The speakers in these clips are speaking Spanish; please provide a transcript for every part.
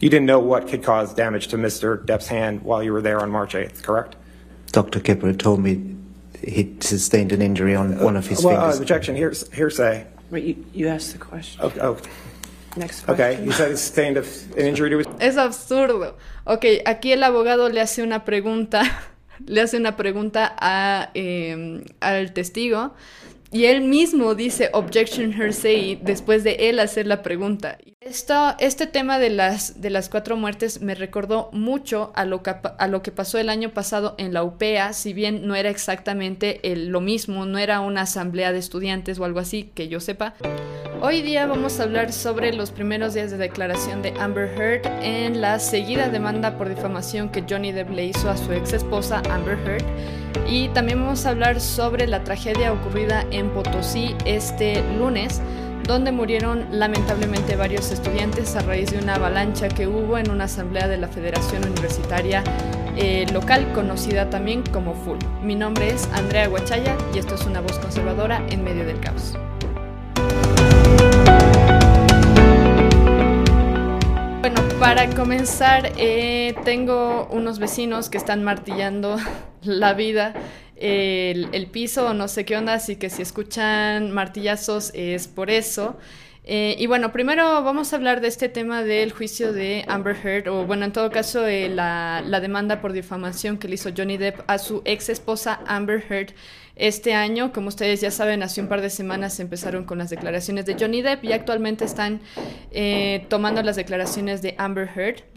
You didn't know what could cause damage to Mr. Depp's hand while you were there on March 8th, correct? Dr. Kipper told me he sustained an injury on one of his well, uh, fingers. objection, hears, hearsay. Wait, you, you asked the question. Okay, oh, Next question. okay. you said he sustained an injury to his Es absurdo. Ok, aquí el abogado le hace una pregunta, le hace una pregunta a, eh, al testigo y él mismo dice objection hearsay después de él hacer la pregunta. Esto, este tema de las, de las cuatro muertes me recordó mucho a lo, que, a lo que pasó el año pasado en la UPEA, si bien no era exactamente el- lo mismo, no era una asamblea de estudiantes o algo así, que yo sepa. Hoy día vamos a hablar sobre los primeros días de declaración de Amber Heard en la seguida demanda por difamación que Johnny Depp le hizo a su ex esposa Amber Heard. Y también vamos a hablar sobre la tragedia ocurrida en Potosí este lunes, donde murieron lamentablemente varios estudiantes a raíz de una avalancha que hubo en una asamblea de la Federación Universitaria eh, local, conocida también como FUL. Mi nombre es Andrea Guachaya y esto es una voz conservadora en medio del caos. Bueno, para comenzar, eh, tengo unos vecinos que están martillando la vida, el, piso, no sé qué onda, así que si escuchan martillazos es por eso. Eh, y bueno, primero vamos a hablar de este tema del juicio de Amber Heard, o bueno, en todo caso, eh, la, la demanda por difamación que le hizo Johnny Depp a su ex esposa Amber Heard este año. Como ustedes ya saben, hace un par de semanas empezaron con las declaraciones de Johnny Depp y actualmente están eh, tomando las declaraciones de Amber Heard.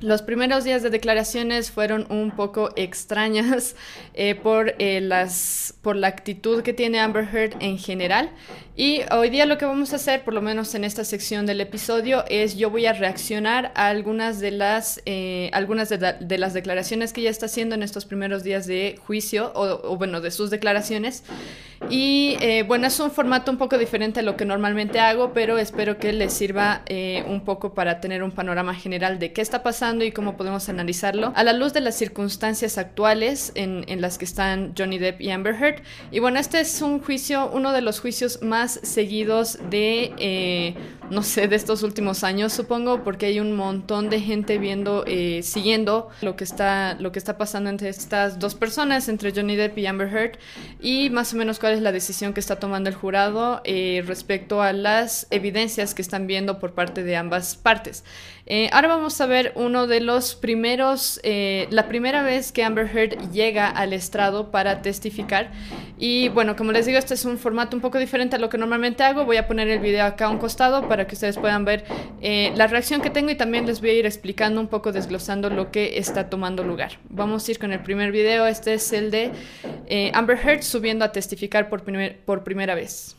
Los primeros días de declaraciones fueron un poco extrañas eh, por, eh, las, por la actitud que tiene Amber Heard en general. Y hoy día lo que vamos a hacer, por lo menos en esta sección del episodio, es yo voy a reaccionar a algunas de las, eh, algunas de, de las declaraciones que ella está haciendo en estos primeros días de juicio, o, o bueno, de sus declaraciones. Y eh, bueno, es un formato un poco diferente a lo que normalmente hago, pero espero que les sirva eh, un poco para tener un panorama general de qué está pasando y cómo podemos analizarlo a la luz de las circunstancias actuales en, en las que están Johnny Depp y Amber Heard. Y bueno, este es un juicio, uno de los juicios más seguidos de, eh, no sé, de estos últimos años, supongo, porque hay un montón de gente viendo, eh, siguiendo lo que está, lo que está pasando entre estas dos personas, entre Johnny Depp y Amber Heard, y más o menos cuál es la decisión que está tomando el jurado eh, respecto a las evidencias que están viendo por parte de ambas partes. Eh, ahora vamos a ver uno de los primeros, la primera vez que Amber Heard llega al estrado para testificar. Y bueno, como les digo, este es un formato un poco diferente a lo que normalmente hago. Voy a poner el video acá a un costado para que ustedes puedan ver eh, la reacción que tengo y también les voy a ir explicando un poco, desglosando lo que está tomando lugar. Vamos a ir con el primer video. Este es el de eh, Amber Heard subiendo a testificar por, primer- por primera vez.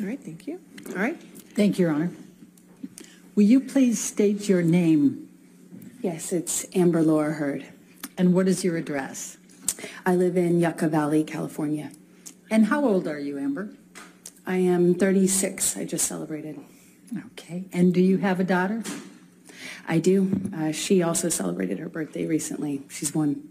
All right, thank you. All right. Thank you, Your Honor. Will you please state your name Yes, it's Amber Laura Heard. and what is your address? I live in Yucca Valley, California. And how old are you, Amber? I am 36. I just celebrated. Okay. And do you have a daughter? I do. Uh, she also celebrated her birthday recently. She's one.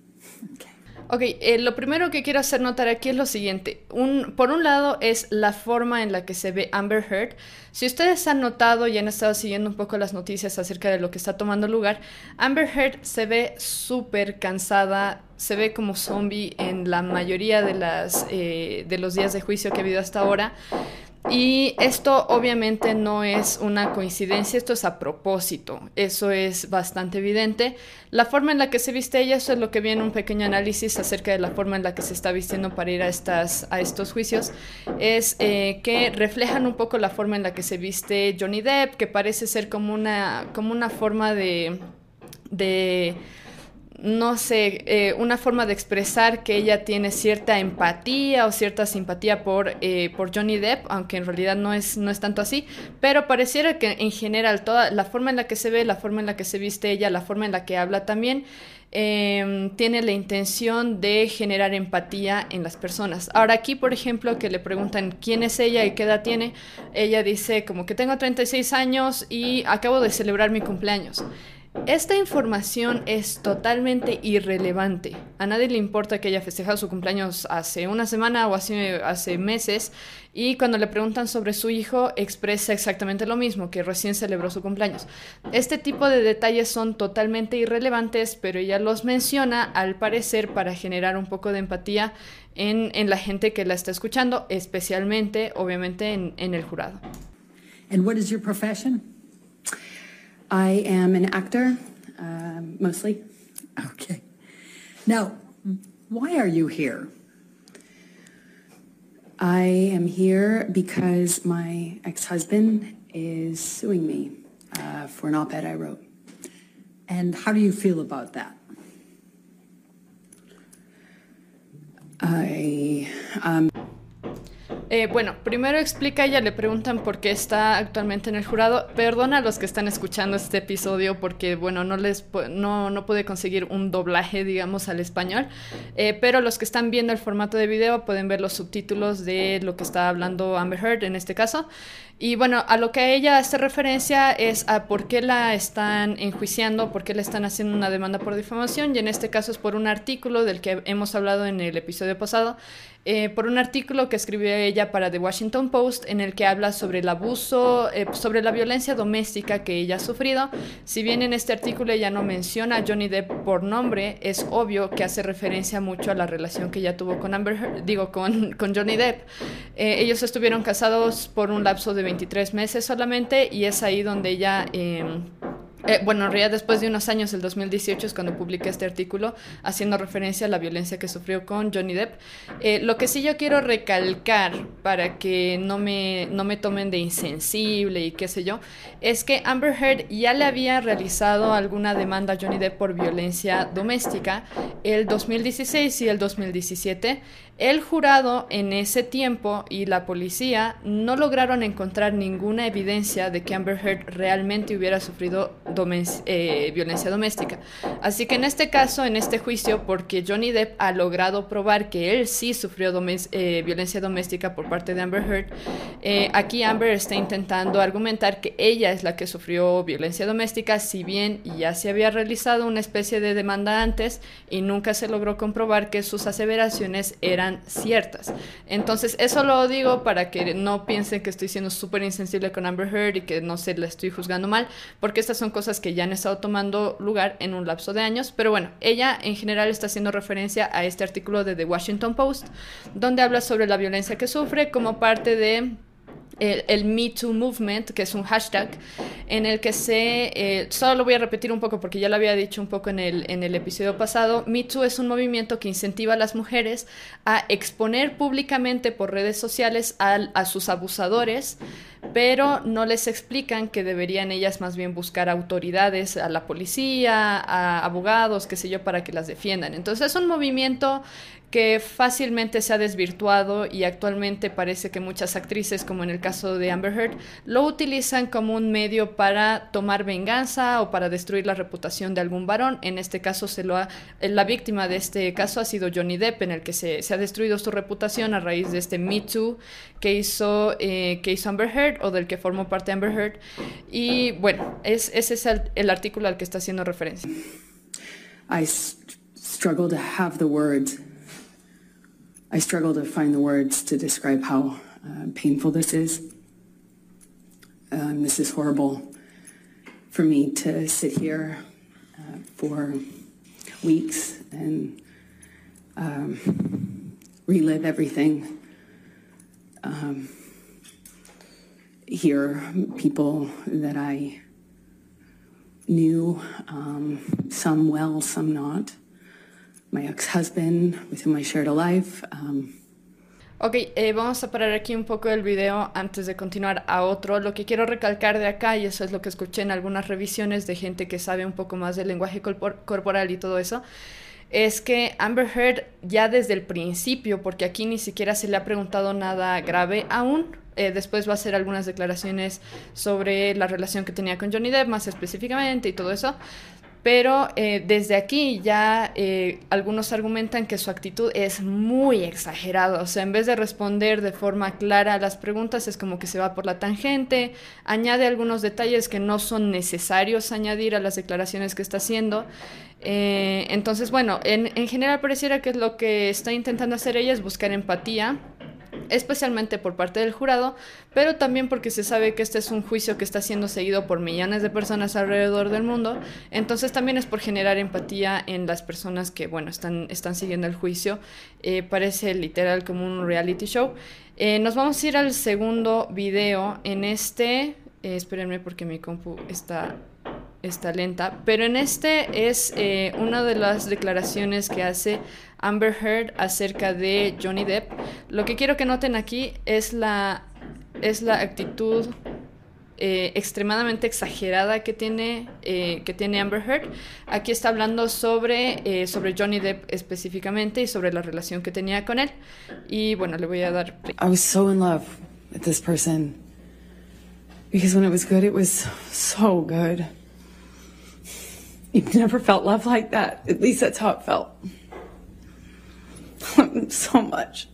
Okay. Ok, eh, lo primero que quiero hacer notar aquí es lo siguiente. Un, por un lado es la forma en la que se ve Amber Heard. Si ustedes han notado y han estado siguiendo un poco las noticias acerca de lo que está tomando lugar, Amber Heard se ve súper cansada, se ve como zombie en la mayoría de, las, eh, de los días de juicio que ha habido hasta ahora. Y esto obviamente no es una coincidencia, esto es a propósito, eso es bastante evidente. La forma en la que se viste ella, eso es lo que viene un pequeño análisis acerca de la forma en la que se está vistiendo para ir a, estas, a estos juicios, es eh, que reflejan un poco la forma en la que se viste Johnny Depp, que parece ser como una, como una forma de... de no sé, eh, una forma de expresar que ella tiene cierta empatía o cierta simpatía por, eh, por Johnny Depp, aunque en realidad no es, no es tanto así, pero pareciera que en general toda la forma en la que se ve, la forma en la que se viste ella, la forma en la que habla también, eh, tiene la intención de generar empatía en las personas. Ahora aquí, por ejemplo, que le preguntan quién es ella y qué edad tiene, ella dice como que tengo 36 años y acabo de celebrar mi cumpleaños. Esta información es totalmente irrelevante. A nadie le importa que haya festejado su cumpleaños hace una semana o hace, meses y cuando le preguntan sobre su hijo expresa exactamente lo mismo, que recién celebró su cumpleaños. Este tipo de detalles son totalmente irrelevantes, pero ella los menciona al parecer para generar un poco de empatía en, en la gente que la está escuchando, especialmente obviamente en, en el jurado. And what is your profession? I am an actor, uh, mostly. Okay. Now, why are you here? I am here because my ex-husband is suing me uh, for an op-ed I wrote. And how do you feel about that? I um, Eh, bueno, primero explica ella, le preguntan por qué está actualmente en el jurado. Perdona a los que están escuchando este episodio porque, bueno, no les no, no pude conseguir un doblaje, digamos, al español. Eh, pero los que están viendo el formato de video pueden ver los subtítulos de lo que está hablando Amber Heard en este caso. Y bueno, a lo que ella hace referencia es a por qué la están enjuiciando, por qué le están haciendo una demanda por difamación, y en este caso es por un artículo del que hemos hablado en el episodio pasado, eh, por un artículo que escribió ella para The Washington Post en el que habla sobre el abuso, eh, sobre la violencia doméstica que ella ha sufrido. Si bien en este artículo ella no menciona a Johnny Depp por nombre, es obvio que hace referencia mucho a la relación que ella tuvo con Amber digo, con, con Johnny Depp. Eh, ellos estuvieron casados por un lapso de 23 meses solamente y es ahí donde ella... Eh, eh, bueno, en realidad después de unos años, el 2018 es cuando publiqué este artículo haciendo referencia a la violencia que sufrió con Johnny Depp. Eh, lo que sí yo quiero recalcar para que no me, no me tomen de insensible y qué sé yo, es que Amber Heard ya le había realizado alguna demanda a Johnny Depp por violencia doméstica el 2016 y el 2017. El jurado en ese tiempo y la policía no lograron encontrar ninguna evidencia de que Amber Heard realmente hubiera sufrido eh, violencia doméstica. Así que en este caso, en este juicio, porque Johnny Depp ha logrado probar que él sí sufrió eh, violencia doméstica por parte de Amber Heard, eh, aquí Amber está intentando argumentar que ella es la que sufrió violencia doméstica, si bien ya se había realizado una especie de demanda antes y nunca se logró comprobar que sus aseveraciones eran ciertas. Entonces, eso lo digo para que no piensen que estoy siendo súper insensible con Amber Heard y que no se la estoy juzgando mal, porque estas son cosas que ya han estado tomando lugar en un lapso de años. Pero bueno, ella en general está haciendo referencia a este artículo de The Washington Post, donde habla sobre la violencia que sufre como parte de el, el, Me Too Movement, que es un hashtag en el que se, eh, solo lo voy a repetir un poco porque ya lo había dicho un poco en el, en el episodio pasado, Me Too es un movimiento que incentiva a las mujeres a exponer públicamente por redes sociales a, a sus abusadores, pero no les explican que deberían ellas más bien buscar autoridades, a la policía, a abogados, qué sé yo, para que las defiendan. Entonces es un movimiento que fácilmente se ha desvirtuado y actualmente parece que muchas actrices, como en el caso de Amber Heard, lo utilizan como un medio para tomar venganza o para destruir la reputación de algún varón. En este caso, se lo ha, la víctima de este caso ha sido Johnny Depp, en el que se, se ha destruido su reputación a raíz de este Me Too que hizo, eh, que hizo Amber Heard o del que formó parte Amber Heard. Y bueno, es, ese es el, el artículo al que está haciendo referencia. I struggle to have the words I struggle to find the words to describe how uh, painful this is. Um, this is horrible for me to sit here uh, for weeks and um, relive everything. Um, hear people that I knew, um, some well, some not my ex-husband, with whom I shared a life. Um, Ok, eh, vamos a parar aquí un poco el video antes de continuar a otro. Lo que quiero recalcar de acá, y eso es lo que escuché en algunas revisiones de gente que sabe un poco más del lenguaje corpor corporal y todo eso, es que Amber Heard ya desde el principio, porque aquí ni siquiera se le ha preguntado nada grave aún, eh, después va a hacer algunas declaraciones sobre la relación que tenía con Johnny Depp más específicamente y todo eso, Pero eh, desde aquí ya eh, algunos argumentan que su actitud es muy exagerada. O sea, en vez de responder de forma clara a las preguntas, es como que se va por la tangente, añade algunos detalles que no son necesarios añadir a las declaraciones que está haciendo. Eh, entonces, bueno, en, en general pareciera que lo que está intentando hacer ella es buscar empatía especialmente por parte del jurado, pero también porque se sabe que este es un juicio que está siendo seguido por millones de personas alrededor del mundo, entonces también es por generar empatía en las personas que, bueno, están, están siguiendo el juicio, eh, parece literal como un reality show. Eh, nos vamos a ir al segundo video, en este, eh, espérenme porque mi compu está está lenta, pero en este es eh, una de las declaraciones que hace Amber Heard acerca de Johnny Depp. Lo que quiero que noten aquí es la, es la actitud eh, extremadamente exagerada que tiene, eh, que tiene Amber Heard. Aquí está hablando sobre, eh, sobre Johnny Depp específicamente y sobre la relación que tenía con él. Y bueno, le voy a dar... I was so in love with this person because when it was good, it was so good. You've never felt love like that. At least that's how it felt. so much.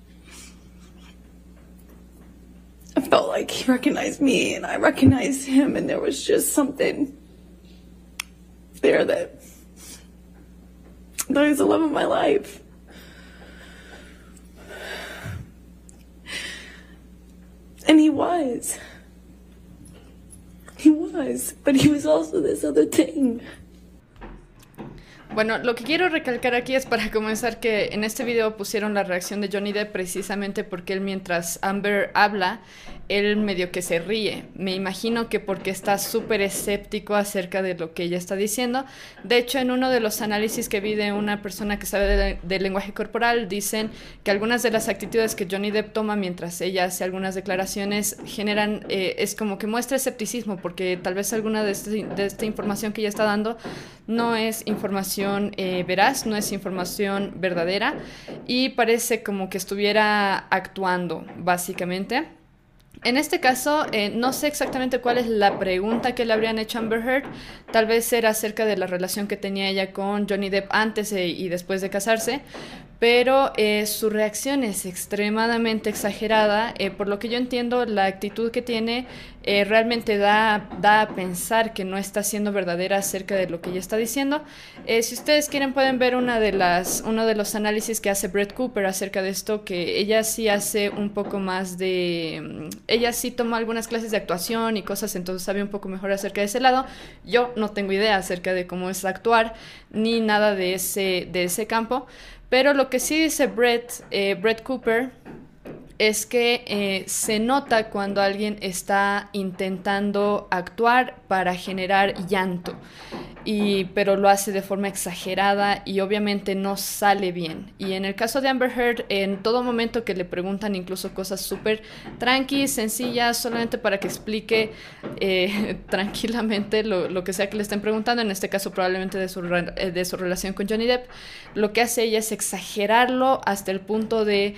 I felt like he recognized me and I recognized him, and there was just something there that that was the love of my life. And he was. He was, but he was also this other thing. Bueno, lo que quiero recalcar aquí es para comenzar que en este video pusieron la reacción de Johnny Depp precisamente porque él mientras Amber habla, él medio que se ríe. Me imagino que porque está súper escéptico acerca de lo que ella está diciendo. De hecho, en uno de los análisis que vi de una persona que sabe de, de lenguaje corporal, dicen que algunas de las actitudes que Johnny Depp toma mientras ella hace algunas declaraciones generan, eh, es como que muestra escepticismo porque tal vez alguna de, este, de esta información que ella está dando no es información eh, veraz, no es información verdadera y parece como que estuviera actuando, básicamente. En este caso, eh, no sé exactamente cuál es la pregunta que le habrían hecho a Amber Heard. Tal vez era acerca de la relación que tenía ella con Johnny Depp antes e, y después de casarse, pero eh, su reacción es extremadamente exagerada. Eh, por lo que yo entiendo, la actitud que tiene eh, realmente da, da a pensar que no está siendo verdadera acerca de lo que ella está diciendo. Eh, si ustedes quieren, pueden ver una de las, uno de los análisis que hace Brett Cooper acerca de esto, que ella sí hace un poco más de... mm, Ella sí tomó algunas clases de actuación y cosas, entonces sabe un poco mejor acerca de ese lado. Yo no tengo idea acerca de cómo es actuar, ni nada de ese, de ese campo. Pero lo que sí dice Brett, eh, Brett Cooper es que eh, se nota cuando alguien está intentando actuar para generar llanto, y, pero lo hace de forma exagerada y obviamente no sale bien. Y en el caso de Amber Heard, en todo momento que le preguntan incluso cosas súper tranqui, sencillas, solamente para que explique eh, tranquilamente lo, lo, que sea que le estén preguntando, en este caso probablemente de su, eh, de su relación con Johnny Depp, lo que hace ella es exagerarlo hasta el punto de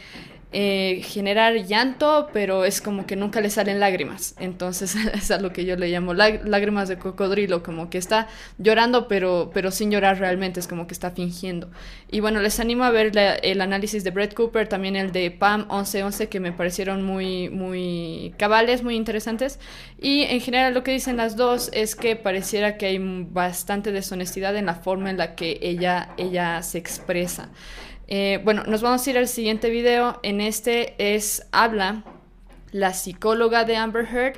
eh, generar llanto, pero es como que nunca le salen lágrimas. Entonces es a lo que yo le llamo lágrimas de cocodrilo, como que está llorando, pero, pero sin llorar realmente, es como que está fingiendo. Y bueno, les animo a ver el análisis de Brett Cooper, también el de Pam 1111, que me parecieron muy, muy cabales, muy interesantes. Y en general lo que dicen las dos es que pareciera que hay bastante deshonestidad en la forma en la que ella, ella se expresa. Eh, bueno, nos vamos a ir al siguiente video. En este es habla la psicóloga de Amber Heard.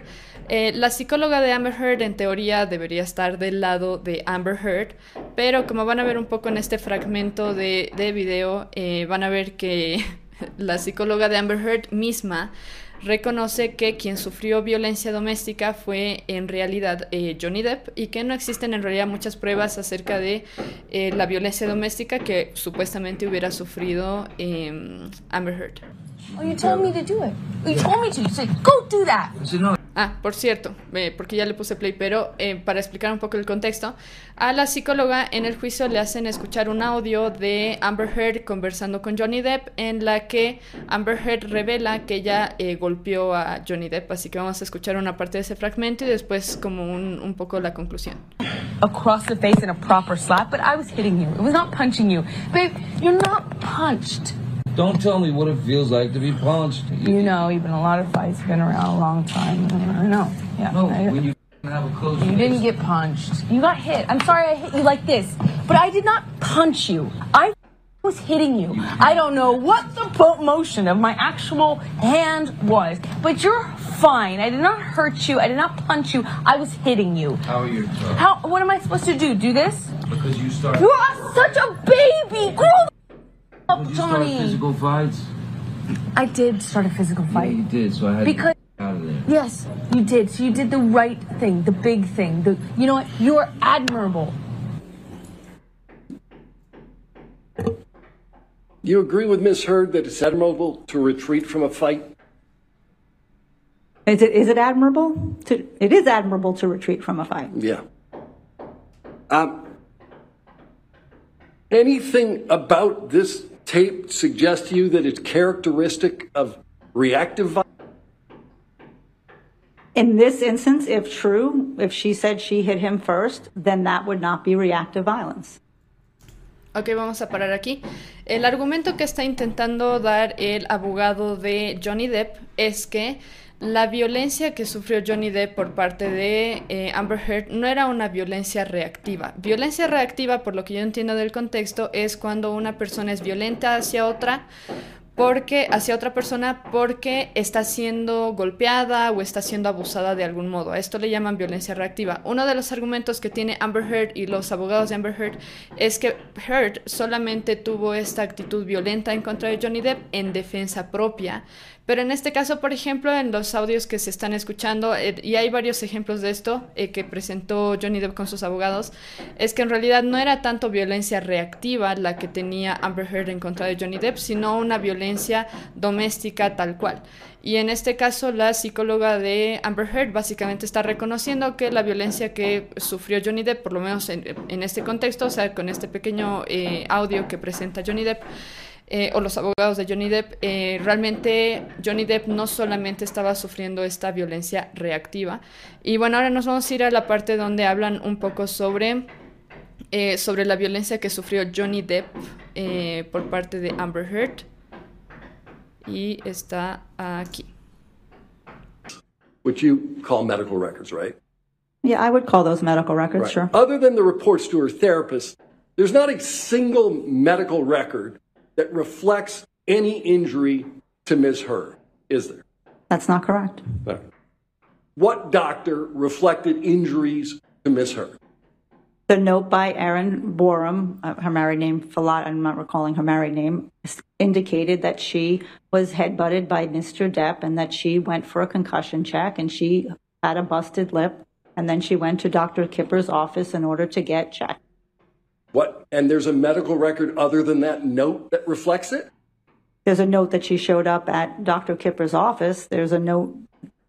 Eh, la psicóloga de Amber Heard en teoría debería estar del lado de Amber Heard, pero como van a ver un poco en este fragmento de, de video, eh, van a ver que la psicóloga de Amber Heard misma reconoce que quien sufrió violencia doméstica fue en realidad eh, Johnny Depp y que no existen en realidad muchas pruebas acerca de eh, la violencia doméstica que supuestamente hubiera sufrido eh, Amber Heard. Oh, you told me to do it. You told me to. You said, go do that. Ah, por cierto, eh, porque ya le puse play, pero eh, para explicar un poco el contexto, a la psicóloga en el juicio le hacen escuchar un audio de Amber Heard conversando con Johnny Depp en la que Amber Heard revela que ella eh, golpeó a Johnny Depp, así que vamos a escuchar una parte de ese fragmento y después como un, un poco la conclusión. across the face in a proper slap, but I was hitting you. It was not punching you. Babe, you're not punched. Don't tell me what it feels like to be punched. You know, you've been a lot of fights, been around a long time. I know. Yeah. No, I- when you have a close You didn't get punched. You got hit. I'm sorry I hit you like this, but I did not punch you. I was hitting you. I don't know what the motion of my actual hand was, but you're fine. I did not hurt you. I did not punch you. I was hitting you. How are you? toes? How? What am I supposed to do? Do this? Because you started. You are such a baby. Grow the up, you start Johnny. physical fights. I did start a physical fight. Yeah, fight. you did. So I had Because- to get out of there. Yes, you did. So you did the right thing, the big thing. The, you know what? You are admirable. You agree with Ms. Heard that it's admirable to retreat from a fight? Is it, is it admirable? To, it is admirable to retreat from a fight. Yeah. Um, anything about this tape suggest to you that it's characteristic of reactive violence? In this instance, if true, if she said she hit him first, then that would not be reactive violence. Ok, vamos a parar aquí. El argumento que está intentando dar el abogado de Johnny Depp es que la violencia que sufrió Johnny Depp por parte de eh, Amber Heard no era una violencia reactiva. Violencia reactiva, por lo que yo entiendo del contexto, es cuando una persona es violenta hacia otra porque hacia otra persona porque está siendo golpeada o está siendo abusada de algún modo. A esto le llaman violencia reactiva. Uno de los argumentos que tiene Amber Heard y los abogados de Amber Heard es que Heard solamente tuvo esta actitud violenta en contra de Johnny Depp en defensa propia. Pero en este caso, por ejemplo, en los audios que se están escuchando, eh, y hay varios ejemplos de esto eh, que presentó Johnny Depp con sus abogados, es que en realidad no era tanto violencia reactiva la que tenía Amber Heard en contra de Johnny Depp, sino una violencia doméstica tal cual. Y en este caso, la psicóloga de Amber Heard básicamente está reconociendo que la violencia que sufrió Johnny Depp, por lo menos en, este contexto, o sea, con este pequeño eh, audio que presenta Johnny Depp, eh, o los abogados de Johnny Depp, eh, realmente Johnny Depp no solamente estaba sufriendo esta violencia reactiva. Y bueno, ahora nos vamos a ir a la parte donde hablan un poco sobre, eh, sobre la violencia que sufrió Johnny Depp eh, por parte de Amber Heard. Y está aquí. Which you call medical records, right? Yeah, I would call those medical records, Right. sure. Other than the reports to her therapist, there's not a single medical record that reflects any injury to Ms. Heard, is there? That's not correct. What doctor reflected injuries to Ms. Heard? The note by Erin Borum, uh, her married name, Falat, I'm not recalling her married name, indicated that she was headbutted by Mr. Depp and that she went for a concussion check and she had a busted lip. And then she went to Dr. Kipper's office in order to get checked. What? And there's a medical record other than that note that reflects it? There's a note that she showed up at Dr. Kipper's office. There's a note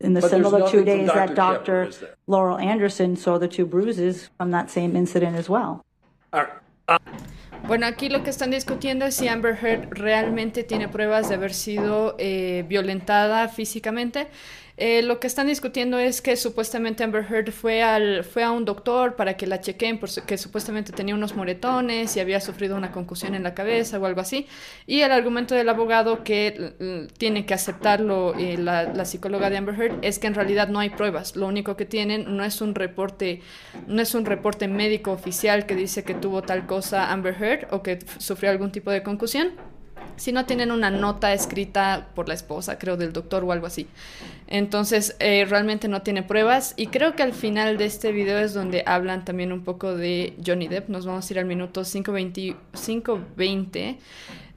in the But there's similar two days Dr. that Dr. is there? Laurel Anderson saw the two bruises from that same incident as well. All right. Bueno, aquí lo que están discutiendo es si Amber Heard realmente tiene pruebas de haber sido eh, violentada físicamente. Eh, lo que están discutiendo es que supuestamente Amber Heard fue, al, fue a un doctor para que la chequen porque supuestamente tenía unos moretones y había sufrido una concusión en la cabeza o algo así. Y el argumento del abogado que tiene que aceptarlo eh, la, la psicóloga de Amber Heard es que en realidad no hay pruebas. Lo único que tienen no es un reporte, no es un reporte médico oficial que dice que tuvo tal cosa Amber Heard o que sufrió algún tipo de concusión si no tienen una nota escrita por la esposa, creo, del doctor o algo así. Entonces, eh, realmente no tiene pruebas. Y creo que al final de este video es donde hablan también un poco de Johnny Depp. Nos vamos a ir al minuto 5.20. 5.20.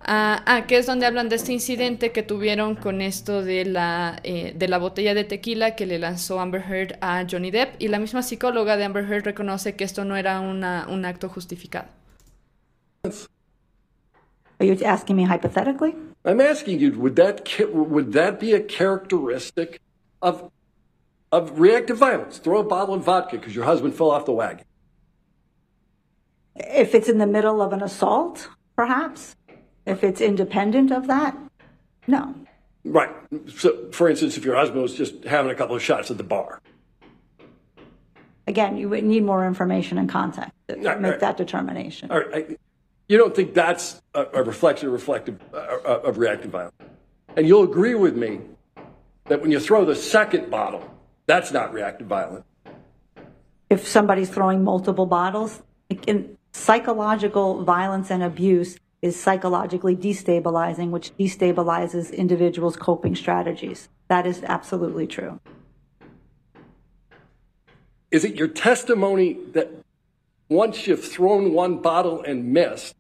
Ah, ah, que es donde hablan de este incidente que tuvieron con esto de la, eh, de la botella de tequila que le lanzó Amber Heard a Johnny Depp. Y la misma psicóloga de Amber Heard reconoce que esto no era un acto justificado. Are you asking me hypothetically? I'm asking you, would that would that be a characteristic of of reactive violence? Throw a bottle of vodka because your husband fell off the wagon. If it's in the middle of an assault, perhaps. If it's independent of that, no. Right. So, for instance, if your husband was just having a couple of shots at the bar. Again, you would need more information and context to Right, make right. that determination. All right, I, you don't think that's a, a reflection reflective uh, uh, of reactive violence, and you'll agree with me that when you throw the second bottle, that's not reactive violence. If somebody's throwing multiple bottles, in psychological violence and abuse is psychologically destabilizing, which destabilizes individuals' coping strategies. That is absolutely true. Is it your testimony that once you've thrown one bottle and missed,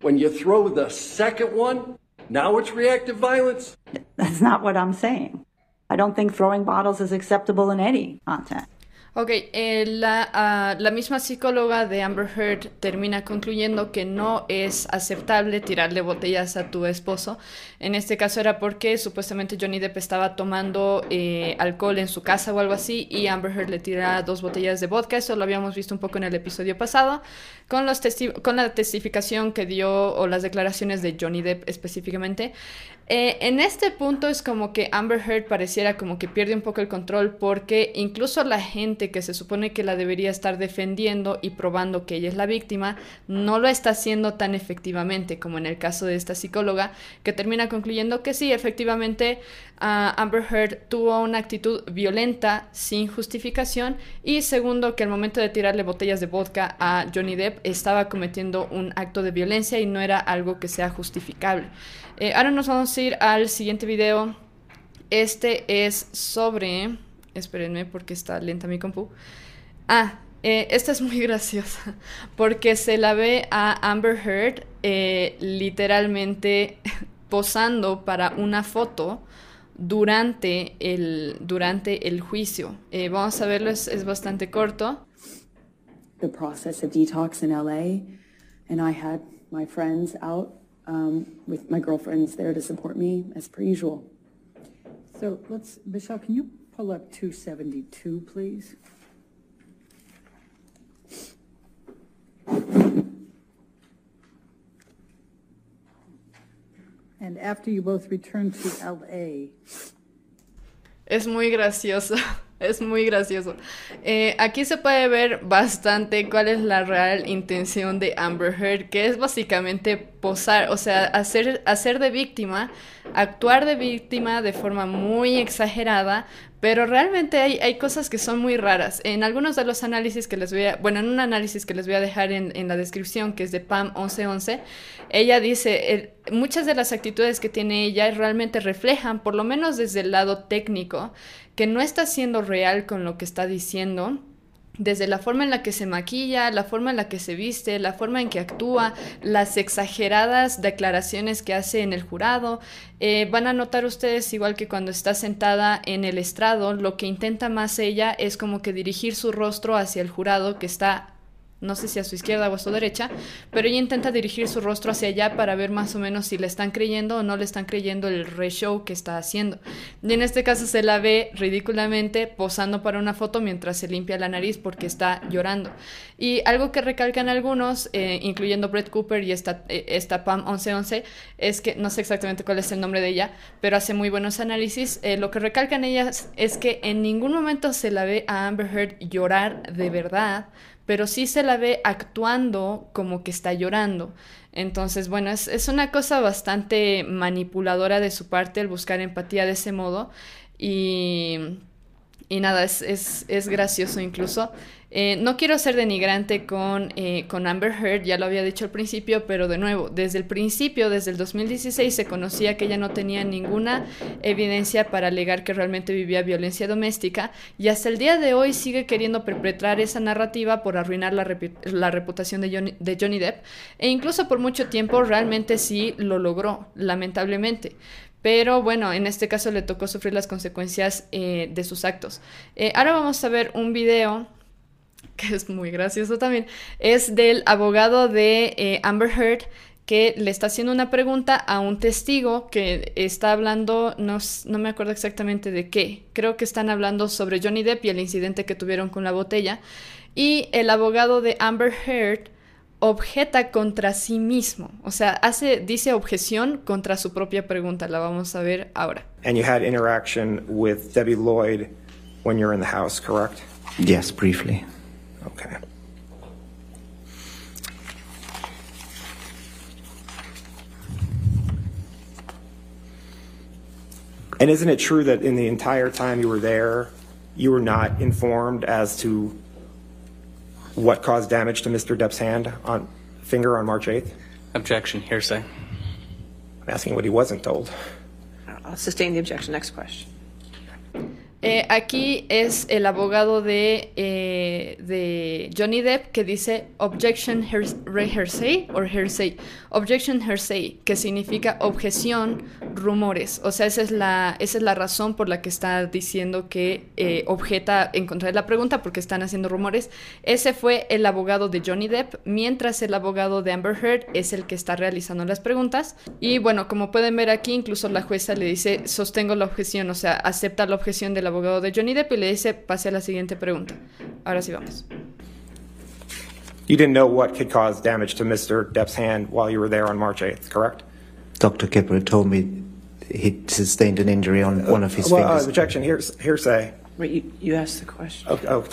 when you throw the second one, now it's reactive violence? That's not what I'm saying. I don't think throwing bottles is acceptable in any context. Ok, eh, la, ah, la misma psicóloga de Amber Heard termina concluyendo que no es aceptable tirarle botellas a tu esposo. En este caso era porque supuestamente Johnny Depp estaba tomando eh, alcohol en su casa o algo así y Amber Heard le tira dos botellas de vodka. Eso lo habíamos visto un poco en el episodio pasado con, los testi- con la testificación que dio o las declaraciones de Johnny Depp específicamente. Eh, en este punto es como que Amber Heard pareciera como que pierde un poco el control porque incluso la gente que se supone que la debería estar defendiendo y probando que ella es la víctima no lo está haciendo tan efectivamente como en el caso de esta psicóloga que termina concluyendo que sí, efectivamente ah, Amber Heard tuvo una actitud violenta sin justificación y segundo que al momento de tirarle botellas de vodka a Johnny Depp estaba cometiendo un acto de violencia y no era algo que sea justificable. Eh, ahora nos vamos a ir al siguiente video. Este es sobre... Espérenme porque está lenta mi compu. Ah, eh, esta es muy graciosa porque se la ve a Amber Heard eh, literalmente posando para una foto durante el, durante el juicio. Vamos a verlo, es, es bastante corto. the process of detox in LA, and I had my friends out um, with my girlfriends there to support me as per usual. So let's, Michelle, can you pull up 272, please? And after you both return to LA, Es muy gracioso, es muy gracioso. Eh, aquí se puede ver bastante cuál es la real intención de Amber Heard, que es básicamente posar, o sea, hacer, hacer de víctima, actuar de víctima de forma muy exagerada, pero realmente hay, hay cosas que son muy raras. En algunos de los análisis que les voy a, bueno, en un análisis que les voy a dejar en, en la descripción, que es de Pam 1111, ella dice, muchas de las actitudes que tiene ella realmente reflejan, por lo menos desde el lado técnico, que no está siendo real con lo que está diciendo. Desde la forma en la que se maquilla, la forma en la que se viste, la forma en que actúa, las exageradas declaraciones que hace en el jurado, eh, van a notar ustedes, igual que cuando está sentada en el estrado, lo que intenta más ella es como que dirigir su rostro hacia el jurado que está no sé si a su izquierda o a su derecha, pero ella intenta dirigir su rostro hacia allá para ver más o menos si le están creyendo o no le están creyendo el re-show que está haciendo. Y en este caso se la ve ridículamente posando para una foto mientras se limpia la nariz porque está llorando. Y algo que recalcan algunos, eh, incluyendo Brett Cooper y esta, eh, esta Pam 1111, es que no sé exactamente cuál es el nombre de ella, pero hace muy buenos análisis. Eh, lo que recalcan ellas es que en ningún momento se la ve a Amber Heard llorar de verdad pero sí se la ve actuando como que está llorando. Entonces, bueno, es, es una cosa bastante manipuladora de su parte el buscar empatía de ese modo. Y, y nada, es, es, es gracioso incluso. Eh, no quiero ser denigrante con, eh, con Amber Heard, ya lo había dicho al principio, pero de nuevo, desde el principio, desde el 2016, se conocía que ella no tenía ninguna evidencia para alegar que realmente vivía violencia doméstica y hasta el día de hoy sigue queriendo perpetrar esa narrativa por arruinar la, repu- la reputación de Johnny, de Johnny Depp e incluso por mucho tiempo realmente sí lo logró, lamentablemente. Pero bueno, en este caso le tocó sufrir las consecuencias eh, de sus actos. Eh, ahora vamos a ver un video que es muy gracioso también, es del abogado de eh, Amber Heard que le está haciendo una pregunta a un testigo que está hablando, no, no me acuerdo exactamente de qué, creo que están hablando sobre Johnny Depp y el incidente que tuvieron con la botella, y el abogado de Amber Heard objeta contra sí mismo, o sea, hace, dice objeción contra su propia pregunta, la vamos a ver ahora. And you had interaction with Debbie Lloyd when you're in the house, correct? Yes, briefly. Okay. And isn't it true that in the entire time you were there, you were not informed as to what caused damage to Mr. Depp's hand on finger on March 8th? Objection, hearsay. I'm asking what he wasn't told. I'll sustain the objection. Next question. Eh, aquí es el abogado de, eh, de Johnny Depp que dice objection hearsay or hearsay. Objection hearsay, que significa objeción, rumores. O sea, esa es la, esa es la razón por la que está diciendo que eh, objeta en contra de la pregunta porque están haciendo rumores. Ese fue el abogado de Johnny Depp, mientras el abogado de Amber Heard es el que está realizando las preguntas. Y bueno, como pueden ver aquí, incluso la jueza le dice, sostengo la objeción, o sea, acepta la objeción del abogado de Johnny Depp y le dice, pase a la siguiente pregunta. Ahora sí vamos. You didn't know what could cause damage to Mr. Depp's hand while you were there on March 8th, correct? Dr. Kipper had told me he sustained an injury on one of his well, uh, fingers. objection, hears, hearsay. Wait, you, you asked the question. Okay, oh,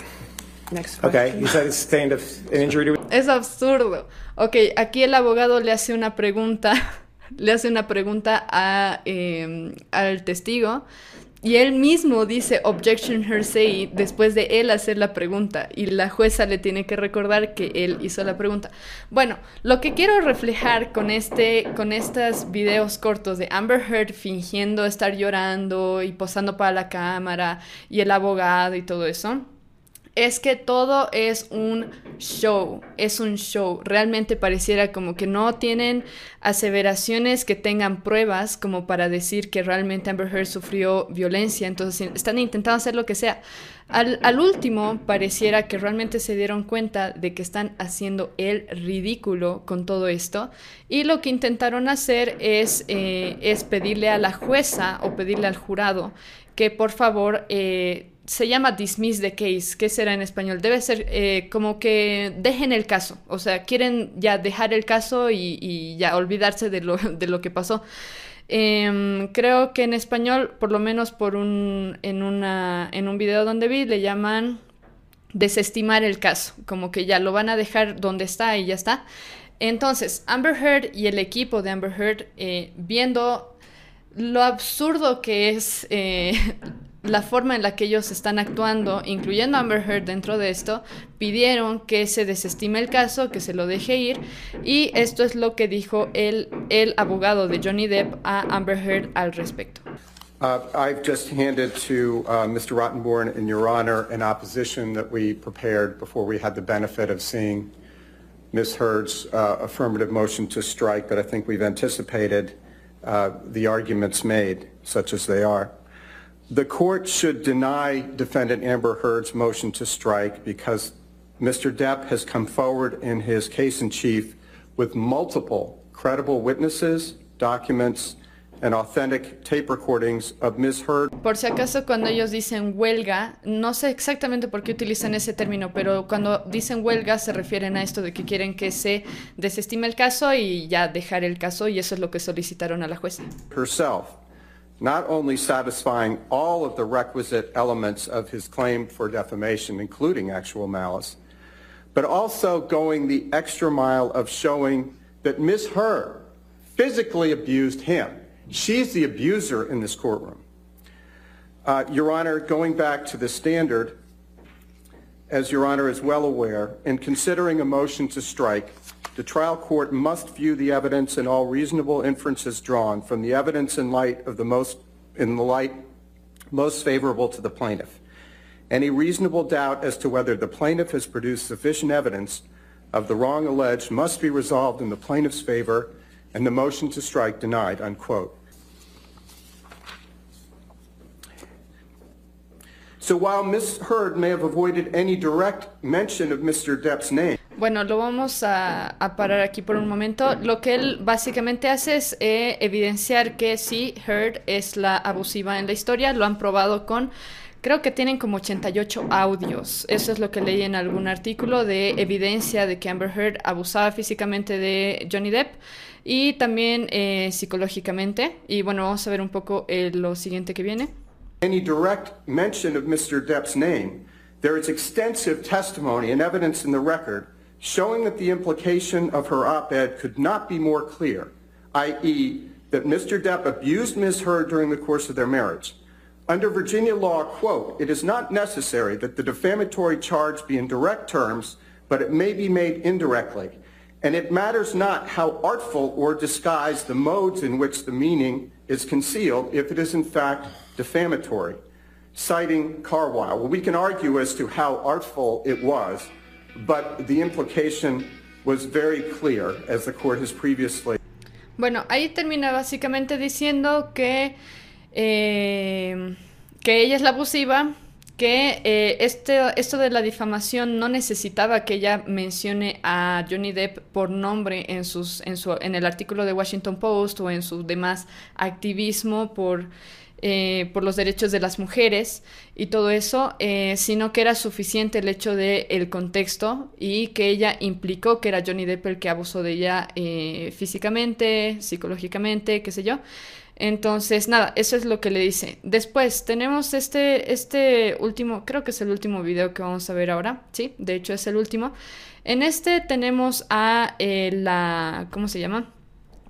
Next question. okay. you said he sustained a, an injury to Es absurdo. Ok, aquí el abogado le hace una pregunta, le hace una pregunta a, eh, al testigo y él mismo dice objection hearsay después de él hacer la pregunta y la jueza le tiene que recordar que él hizo la pregunta. Bueno, lo que quiero reflejar con este con estos videos cortos de Amber Heard fingiendo estar llorando y posando para la cámara y el abogado y todo eso es que todo es un show, es un show. Realmente pareciera como que no tienen aseveraciones que tengan pruebas como para decir que realmente Amber Heard sufrió violencia, entonces están intentando hacer lo que sea. Al, al último, pareciera que realmente se dieron cuenta de que están haciendo el ridículo con todo esto y lo que intentaron hacer es, eh, es pedirle a la jueza o pedirle al jurado que por favor... eh, se llama dismiss the case. ¿Qué será en español? Debe ser eh, como que dejen el caso. O sea, quieren ya dejar el caso y, y ya olvidarse de lo, de lo que pasó. Em, creo que en español, por lo menos por un, en, una, en un video donde vi, le llaman desestimar el caso. Como que ya lo van a dejar donde está y ya está. Entonces, Amber Heard y el equipo de Amber Heard, eh, viendo lo absurdo que es eh, la forma en la que ellos están actuando, incluyendo Amber Heard dentro de esto, pidieron que se desestime el caso, que se lo deje ir, y esto es lo que dijo el, el abogado de Johnny Depp a Amber Heard al respecto. Uh, I've just handed to uh, Mr. Rottenborn and Your Honor an opposition that we prepared before we had the benefit of seeing Ms. Heard's uh, affirmative motion to strike, but I think we've anticipated uh, the arguments made, such as they are. The court should deny defendant Amber Heard's motion to strike because Mr. Depp has come forward in his case in chief with multiple credible witnesses, documents, and authentic tape recordings of Ms. Heard Por si acaso cuando ellos dicen huelga, no sé exactamente por qué utilizan ese término, pero cuando dicen huelga se refieren a esto de que quieren que se desestime el caso y ya dejar el caso y eso es lo que solicitaron a la jueza. herself, not only satisfying all of the requisite elements of his claim for defamation, including actual malice, but also going the extra mile of showing that Ms. Heard physically abused him. She's the abuser in this courtroom. Uh, Your Honor, going back to the standard, as Your Honor is well aware, in considering a motion to strike, the trial court must view the evidence and all reasonable inferences drawn from the evidence in light of the most, in the light most favorable to the plaintiff. Any reasonable doubt as to whether the plaintiff has produced sufficient evidence of the wrong alleged must be resolved in the plaintiff's favor and the motion to strike denied, unquote. So while Ms. Heard may have avoided any direct mention of Mr. Depp's name, Bueno, lo vamos a, a parar aquí por un momento. Lo que él básicamente hace es eh, evidenciar que sí, Heard es la abusiva en la historia. Lo han probado con, creo que tienen como 88 audios. Eso es lo que leí en algún artículo de evidencia de que Amber Heard abusaba físicamente de Johnny Depp y también eh, psicológicamente. Y bueno, vamos a ver un poco eh, lo siguiente que viene. Any direct mention of Mr. Depp's name, There is extensive testimony and evidence in the record showing that the implication of her op-ed could not be more clear, i.e., that Mr. Depp abused Ms. Heard during the course of their marriage. Under Virginia law, quote, it is not necessary that the defamatory charge be in direct terms, but it may be made indirectly. And it matters not how artful or disguised the modes in which the meaning is concealed if it is in fact defamatory. Citing Carwile, well, we can argue as to how artful it was, but the implication was very clear, as the court has previously. Bueno, ahí termina básicamente diciendo que, eh, que ella es la abusiva, que eh, este, esto de la difamación no necesitaba que ella mencione a Johnny Depp por nombre en, sus, en, su, en el artículo de Washington Post o en su demás activismo por eh, por los derechos de las mujeres y todo eso, eh, sino que era suficiente el hecho del el contexto y que ella implicó que era Johnny Depp el que abusó de ella eh, físicamente, psicológicamente, qué sé yo. Entonces, nada, eso es lo que le dice. Después tenemos este, este último, creo que es el último video que vamos a ver ahora, sí, de hecho es el último. En este tenemos a la, ¿cómo se llama?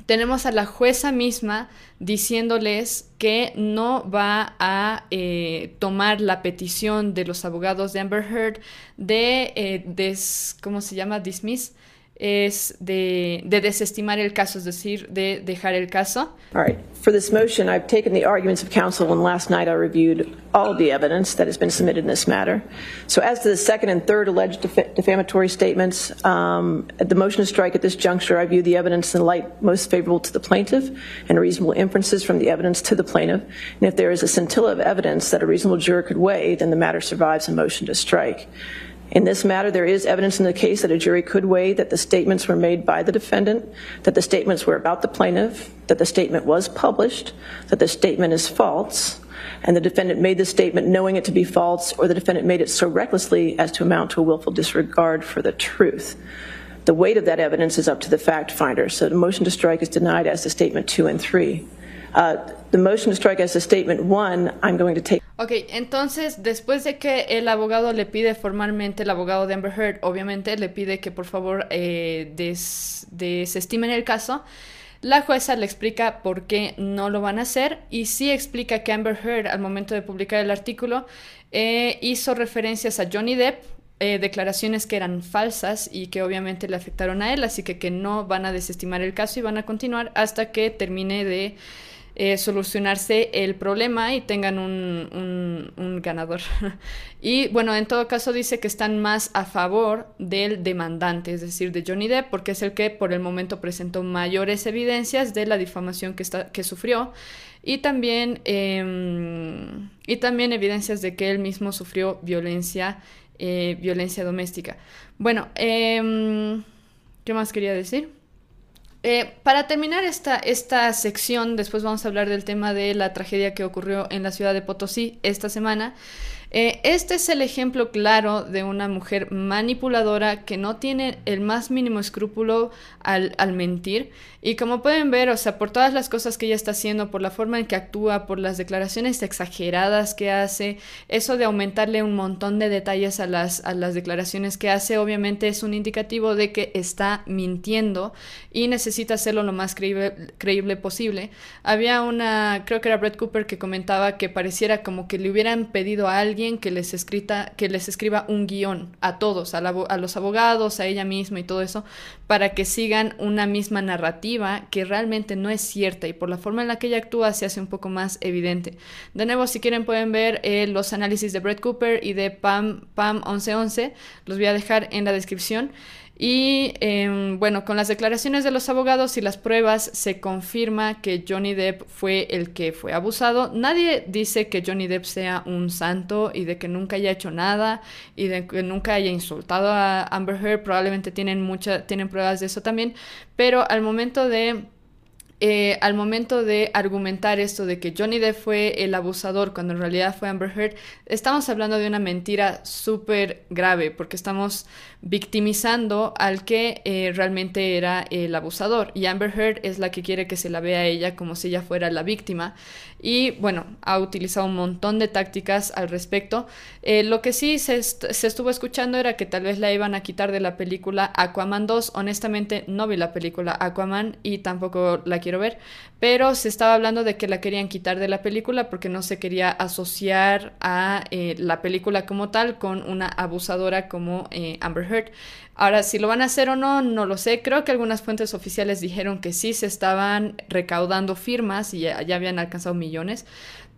Tenemos a la jueza misma diciéndoles que no va a eh, tomar la petición de los abogados de Amber Heard de, eh, des, ¿cómo se llama? Dismiss, es de, de, desestimar el caso, es decir, de dejar el caso. All right. For this motion, I've taken the arguments of counsel, and last night I reviewed all of the evidence that has been submitted in this matter. So, as to the second and third alleged def defamatory statements, um, at the motion to strike at this juncture, I view the evidence in light most favorable to the plaintiff and reasonable inferences from the evidence to the plaintiff. And if there is a scintilla of evidence that a reasonable juror could weigh, then the matter survives a motion to strike. In this matter, there is evidence in the case that a jury could weigh that the statements were made by the defendant, that the statements were about the plaintiff, that the statement was published, that the statement is false, and the defendant made the statement knowing it to be false, or the defendant made it so recklessly as to amount to a willful disregard for the truth. The weight of that evidence is up to the fact finder. So the motion to strike is denied as to statement two and three. Uh, the motion to strike as to statement one, I'm going to take. Ok, entonces después de que el abogado le pide formalmente, el abogado de Amber Heard, obviamente le pide que por favor eh, des, desestimen el caso, la jueza le explica por qué no lo van a hacer y sí explica que Amber Heard al momento de publicar el artículo eh, hizo referencias a Johnny Depp, eh, declaraciones que eran falsas y que obviamente le afectaron a él, así que que no van a desestimar el caso y van a continuar hasta que termine de eh, solucionarse el problema y tengan un, un, ganador. y bueno, en todo caso dice que están más a favor del demandante, es decir, de Johnny Depp, porque es el que por el momento presentó mayores evidencias de la difamación que, está, que sufrió y también, eh, y también evidencias de que él mismo sufrió violencia, eh, violencia doméstica. Bueno, eh, ¿qué más quería decir? Eh, para terminar esta, esta sección, después vamos a hablar del tema de la tragedia que ocurrió en la ciudad de Potosí esta semana. Eh, este es el ejemplo claro de una mujer manipuladora que no tiene el más mínimo escrúpulo al, al, mentir. Y como pueden ver, o sea, por todas las cosas que ella está haciendo, por la forma en que actúa, por las declaraciones exageradas que hace, eso de aumentarle un montón de detalles a las, a las declaraciones que hace, obviamente es un indicativo de que está mintiendo y necesita hacerlo lo más creíble, creíble posible. Había una, creo que era Brett Cooper, que comentaba que pareciera como que le hubieran pedido a alguien que les, escrita, que les escriba un guion a todos, a, la, a, los abogados, a ella misma y todo eso, para que sigan una misma narrativa que realmente no es cierta y por la forma en la que ella actúa se hace un poco más evidente. De nuevo, si quieren pueden ver eh, los análisis de Brett Cooper y de Pam, Pam 1111, los voy a dejar en la descripción. Y eh, bueno, con las declaraciones de los abogados y las pruebas se confirma que Johnny Depp fue el que fue abusado. Nadie dice que Johnny Depp sea un santo y de que nunca haya hecho nada y de que nunca haya insultado a Amber Heard. Probablemente tienen, mucha, tienen pruebas de eso también. Pero al momento de eh, al momento de argumentar esto de que Johnny Depp fue el abusador cuando en realidad fue Amber Heard, estamos hablando de una mentira súper grave porque estamos victimizando al que eh, realmente era el abusador. Y Amber Heard es la que quiere que se la vea a ella como si ella fuera la víctima y bueno, ha utilizado un montón de tácticas al respecto. Eh, lo que sí se, estuvo escuchando era que tal vez la iban a quitar de la película Aquaman 2. Honestamente no vi la película Aquaman y tampoco la quiero ver, pero se estaba hablando de que la querían quitar de la película porque no se quería asociar a eh, la película como tal con una abusadora como eh, Amber Heard. Ahora, si lo van a hacer o no, no lo sé. Creo que algunas fuentes oficiales dijeron que sí se estaban recaudando firmas y ya, habían alcanzado millones,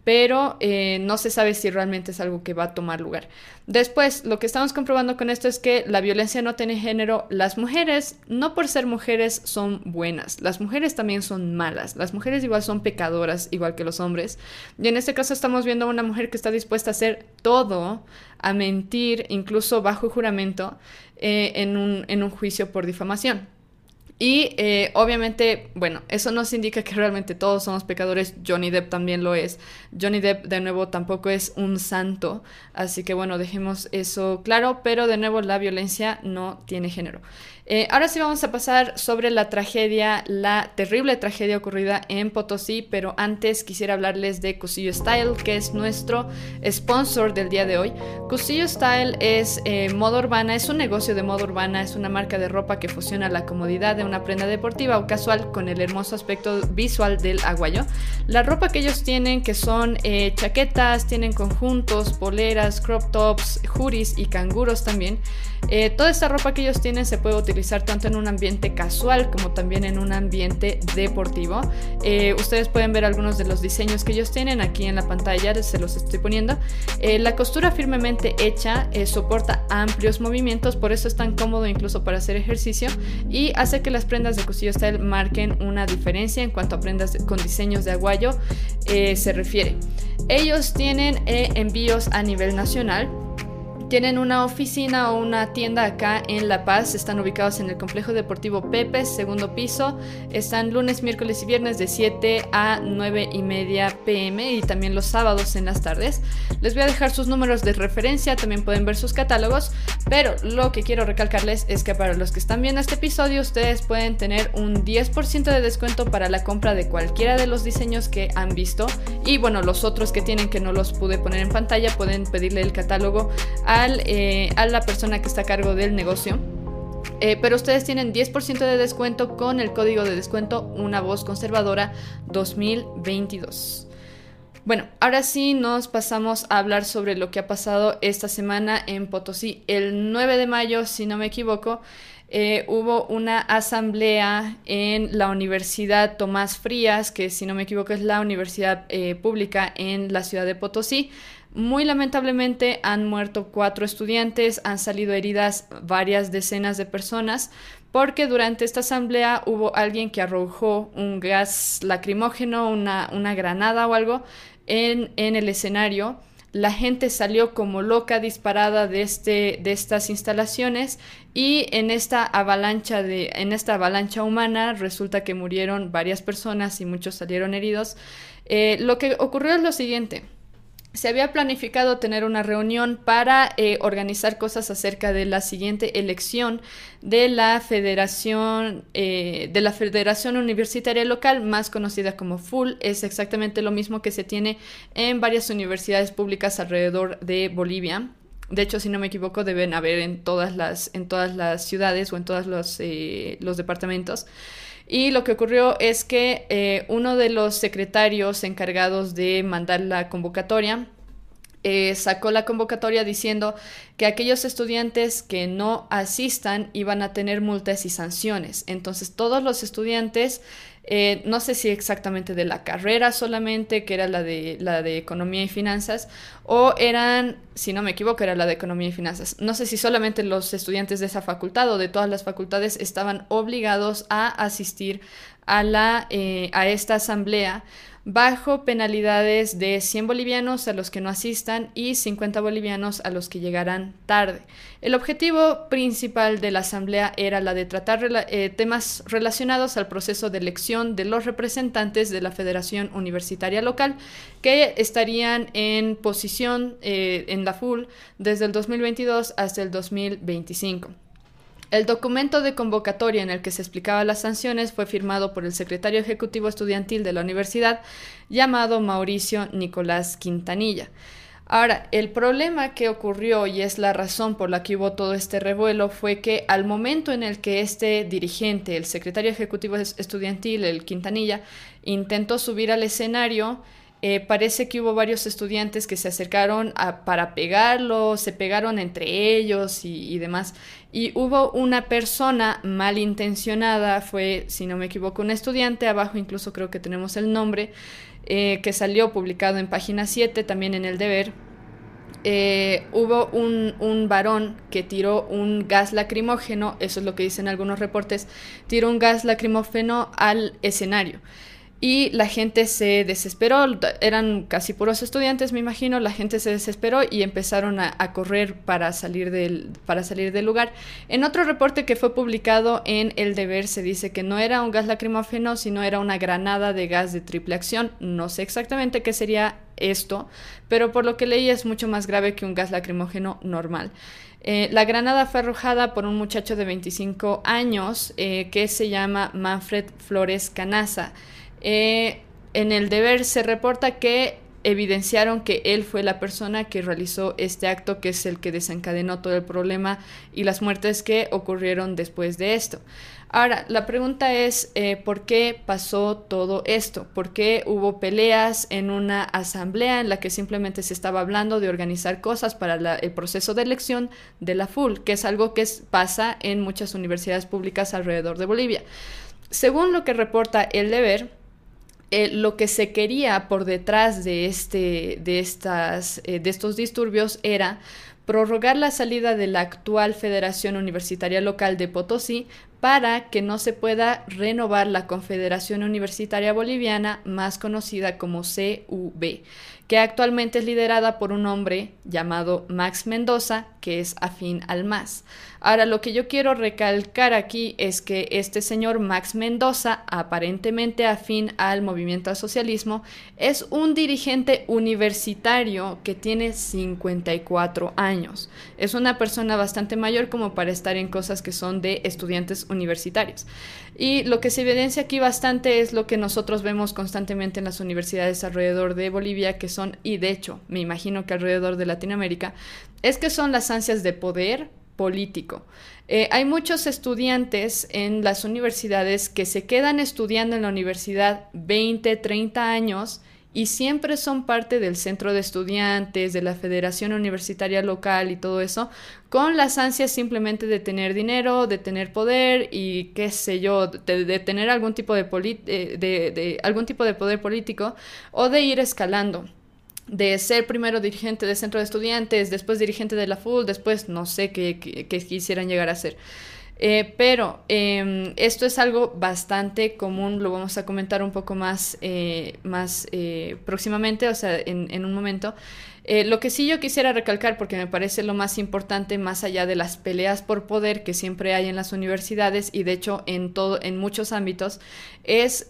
pero eh, no se sabe si realmente es algo que va a tomar lugar. Después, lo que estamos comprobando con esto es que la violencia no tiene género. Las mujeres, no por ser mujeres, son buenas. Las mujeres también son malas. Las mujeres igual son pecadoras, igual que los hombres. Y en este caso estamos viendo a una mujer que está dispuesta a hacer todo, a mentir, incluso bajo juramento, eh, en, un, en un juicio por difamación. Y eh, obviamente, bueno, eso nos indica que realmente todos somos pecadores. Johnny Depp también lo es. Johnny Depp, de nuevo, tampoco es un santo. Así que bueno, dejemos eso claro. Pero de nuevo, la violencia no tiene género. Eh, ahora sí vamos a pasar sobre la tragedia, la terrible tragedia ocurrida en Potosí, pero antes quisiera hablarles de Cusillo Style, que es nuestro sponsor del día de hoy. Cusillo Style es eh, moda urbana, es un negocio de moda urbana, es una marca de ropa que fusiona la comodidad de una prenda deportiva o casual con el hermoso aspecto visual del aguayo. La ropa que ellos tienen, que son eh, chaquetas, tienen conjuntos, poleras, crop tops, juris y canguros también. Toda esta ropa que ellos tienen se puede utilizar tanto en un ambiente casual como también en un ambiente deportivo. Eh, ustedes pueden ver algunos de los diseños que ellos tienen aquí en la pantalla, se los estoy poniendo. Eh, la costura firmemente hecha soporta amplios movimientos, por eso es tan cómodo incluso para hacer ejercicio y hace que las prendas de Cusillo Style marquen una diferencia en cuanto a prendas con diseños de aguayo se refiere. Ellos tienen envíos a nivel nacional tienen una oficina o una tienda acá en La Paz. Están ubicados en el complejo deportivo Pepe, segundo piso. Están lunes, miércoles y viernes de 7 a 9 y media pm y también los sábados en las tardes. Les voy a dejar sus números de referencia, también pueden ver sus catálogos. Pero lo que quiero recalcarles es que para los que están viendo este episodio, ustedes pueden tener un 10% de descuento para la compra de cualquiera de los diseños que han visto. Y bueno, los otros que tienen que no los pude poner en pantalla, pueden pedirle el catálogo a eh, a la persona que está a cargo del negocio. Eh, pero ustedes tienen 10% de descuento con el código de descuento Una Voz Conservadora 2022. Bueno, ahora sí nos pasamos a hablar sobre lo que ha pasado esta semana en Potosí. El 9 de mayo, si no me equivoco, eh, hubo una asamblea en la Universidad Tomás Frías, que si no me equivoco es la universidad pública en la ciudad de Potosí, muy lamentablemente han muerto cuatro estudiantes, han salido heridas varias decenas de personas, porque durante esta asamblea hubo alguien que arrojó un gas lacrimógeno, una, una granada o algo en, en, el escenario. La gente salió como loca disparada de, este, de estas instalaciones y en esta avalancha de, en esta avalancha humana resulta que murieron varias personas y muchos salieron heridos. Eh, lo que ocurrió es lo siguiente se había planificado tener una reunión para eh, organizar cosas acerca de la siguiente elección de la Federación eh, de la Federación Universitaria Local, más conocida como FUL. Es exactamente lo mismo que se tiene en varias universidades públicas alrededor de Bolivia. De hecho, si no me equivoco, deben haber en todas las, en todas las ciudades o en todos los, eh, los departamentos. Y lo que ocurrió es que eh, uno de los secretarios encargados de mandar la convocatoria eh, sacó la convocatoria diciendo que aquellos estudiantes que no asistan iban a tener multas y sanciones. Entonces todos los estudiantes eh, no sé si exactamente de la carrera solamente, que era la de, la de economía y finanzas, o eran, si no me equivoco, era la de economía y finanzas. No sé si solamente los estudiantes de esa facultad o de todas las facultades estaban obligados a asistir a, la, eh, a esta asamblea bajo penalidades de 100 bolivianos a los que no asistan y 50 bolivianos a los que llegarán tarde. El objetivo principal de la Asamblea era la de tratar eh, temas relacionados al proceso de elección de los representantes de la Federación Universitaria Local que estarían en posición eh, en la FUL desde el 2022 hasta el 2025. El documento de convocatoria en el que se explicaban las sanciones fue firmado por el secretario ejecutivo estudiantil de la universidad, llamado Mauricio Nicolás Quintanilla. Ahora, el problema que ocurrió y es la razón por la que hubo todo este revuelo fue que al momento en el que este dirigente, el secretario ejecutivo estudiantil, el Quintanilla, intentó subir al escenario, eh, parece que hubo varios estudiantes que se acercaron para pegarlo, se pegaron entre ellos y, demás. Y hubo una persona malintencionada, fue, si no me equivoco, un estudiante, abajo incluso creo que tenemos el nombre, eh, que salió publicado en página 7, también en el deber. Eh, hubo un, un, varón que tiró un gas lacrimógeno, eso es lo que dicen algunos reportes, tiró un gas lacrimógeno al escenario y la gente se desesperó, eran casi puros estudiantes, me imagino, la gente se desesperó y empezaron a, correr para salir, del, para salir del lugar. En otro reporte que fue publicado en El Deber se dice que no era un gas lacrimógeno, sino era una granada de gas de triple acción. No sé exactamente qué sería esto, pero por lo que leí es mucho más grave que un gas lacrimógeno normal. Eh, la granada fue arrojada por un muchacho de 25 años eh, que se llama Manfred Flores Canaza. Eh, en el deber se reporta que evidenciaron que él fue la persona que realizó este acto, que es el que desencadenó todo el problema y las muertes que ocurrieron después de esto. Ahora, la pregunta es, eh, ¿por qué pasó todo esto? ¿Por qué hubo peleas en una asamblea en la que simplemente se estaba hablando de organizar cosas para el proceso de elección de la FUL, que es algo que pasa en muchas universidades públicas alrededor de Bolivia? Según lo que reporta el deber, eh, lo que se quería por detrás de, este, de, estas, eh, de estos disturbios era prorrogar la salida de la actual Federación Universitaria Local de Potosí para que no se pueda renovar la Confederación Universitaria Boliviana, más conocida como CUB, que actualmente es liderada por un hombre llamado Max Mendoza, que es afín al MAS. Ahora, lo que yo quiero recalcar aquí es que este señor Max Mendoza, aparentemente afín al movimiento al socialismo, es un dirigente universitario que tiene 54 años. Es una persona bastante mayor como para estar en cosas que son de estudiantes universitarios. Y lo que se evidencia aquí bastante es lo que nosotros vemos constantemente en las universidades alrededor de Bolivia, que son, y de hecho, me imagino que alrededor de Latinoamérica, es que son las ansias de poder político. Eh, hay muchos estudiantes en las universidades que se quedan estudiando en la universidad 20, 30 años y siempre son parte del centro de estudiantes, de la federación universitaria local y todo eso, con las ansias simplemente de tener dinero, de tener poder y qué sé yo, de, tener algún tipo de, eh, de, algún tipo de poder político o de ir escalando de ser primero dirigente del centro de estudiantes, después dirigente de la FUL, después no sé qué, qué quisieran llegar a ser. Eh, pero em, esto es algo bastante común, lo vamos a comentar un poco más, eh, más eh, próximamente, o sea, en, en un momento. lo que sí yo quisiera recalcar, porque me parece lo más importante, más allá de las peleas por poder que siempre hay en las universidades y de hecho en, todo, en muchos ámbitos, es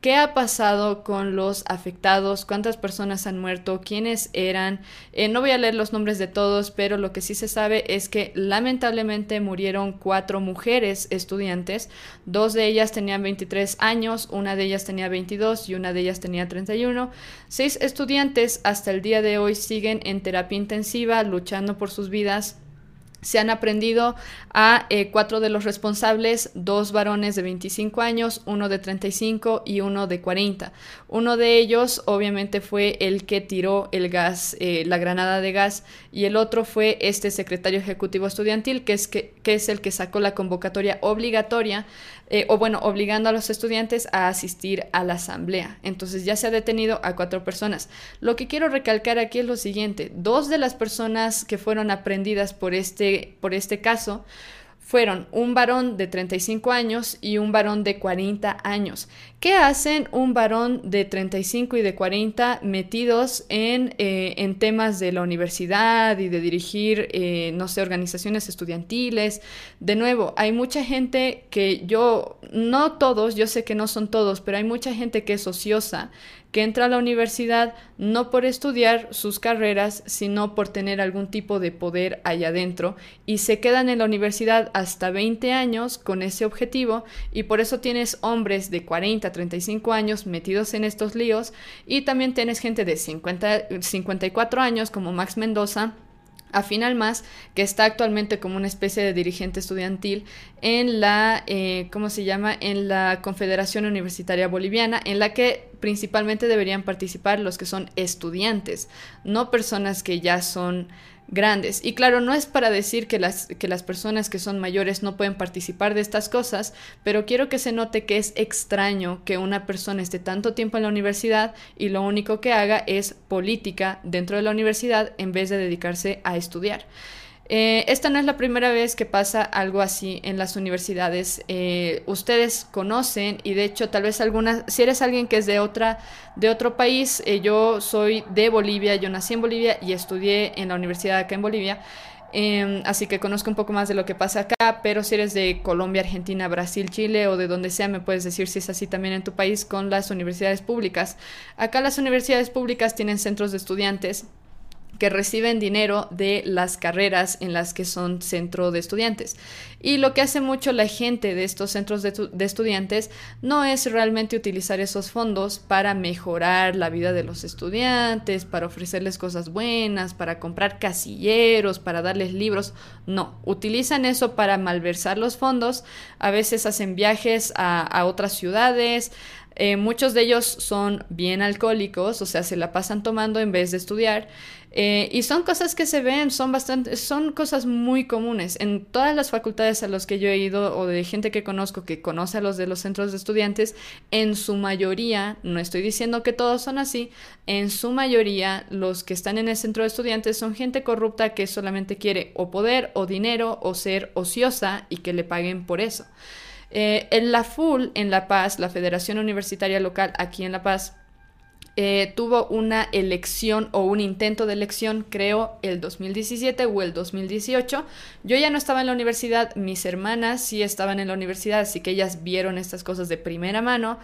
¿Qué ha pasado con los afectados? ¿Cuántas personas han muerto? ¿Quiénes eran? Eh, no voy a leer los nombres de todos, pero lo que sí se sabe es que lamentablemente murieron cuatro mujeres estudiantes. Dos de ellas tenían 23 años, una de ellas tenía 22 y una de ellas tenía 31. Seis estudiantes hasta el día de hoy siguen en terapia intensiva luchando por sus vidas se han aprendido a eh, cuatro de los responsables, dos varones de 25 años, uno de 35 y uno de 40. Uno de ellos obviamente fue el que tiró el gas, eh, la granada de gas, y el otro fue este secretario ejecutivo estudiantil, que es, que, que es el que sacó la convocatoria obligatoria eh, o bueno, obligando a los estudiantes a asistir a la asamblea. Entonces ya se ha detenido a cuatro personas. Lo que quiero recalcar aquí es lo siguiente, dos de las personas que fueron aprendidas por este, por este caso fueron un varón de 35 años y un varón de 40 años. ¿Qué hacen un varón de 35 y de 40 metidos en, eh, en temas de la universidad y de dirigir, eh, no sé, organizaciones estudiantiles? De nuevo, hay mucha gente que yo, no todos, yo sé que no son todos, pero hay mucha gente que es ociosa que entra a la universidad no por estudiar sus carreras, sino por tener algún tipo de poder allá adentro y se quedan en la universidad hasta 20 años con ese objetivo y por eso tienes hombres de 40, 35 años metidos en estos líos y también tienes gente de 50, 54 años como Max Mendoza a Final Más, que está actualmente como una especie de dirigente estudiantil en la, eh, ¿cómo se llama?, en la Confederación Universitaria Boliviana, en la que principalmente deberían participar los que son estudiantes, no personas que ya son grandes. Y claro, no es para decir que las, que las personas que son mayores no pueden participar de estas cosas, pero quiero que se note que es extraño que una persona esté tanto tiempo en la universidad y lo único que haga es política dentro de la universidad en vez de dedicarse a estudiar. Eh, esta no es la primera vez que pasa algo así en las universidades. Eh, ustedes conocen y de hecho tal vez algunas, si eres alguien que es de otra, de otro país, eh, yo soy de Bolivia, yo nací en Bolivia y estudié en la universidad acá en Bolivia. Em, así que conozco un poco más de lo que pasa acá, pero si eres de Colombia, Argentina, Brasil, Chile o de donde sea, me puedes decir si es así también en tu país con las universidades públicas. Acá las universidades públicas tienen centros de estudiantes que reciben dinero de las carreras en las que son centro de estudiantes. Y lo que hace mucho la gente de estos centros de, estudiantes no es realmente utilizar esos fondos para mejorar la vida de los estudiantes, para ofrecerles cosas buenas, para comprar casilleros, para darles libros. No, utilizan eso para malversar los fondos. A veces hacen viajes a, otras ciudades. Eh, muchos de ellos son bien alcohólicos, o sea, se la pasan tomando en vez de estudiar. Eh, y son cosas que se ven, son bastante, son cosas muy comunes. En todas las facultades a las que yo he ido o de gente que conozco que conoce a los de los centros de estudiantes, en su mayoría, no estoy diciendo que todos son así, en su mayoría los que están en el centro de estudiantes son gente corrupta que solamente quiere o poder o dinero o ser ociosa y que le paguen por eso. Eh, en la FUL, en La Paz, la Federación Universitaria Local aquí en La Paz, eh, tuvo una elección o un intento de elección, creo, el 2017 o el 2018. Yo ya no estaba en la universidad, mis hermanas sí estaban en la universidad, así que ellas vieron estas cosas de primera mano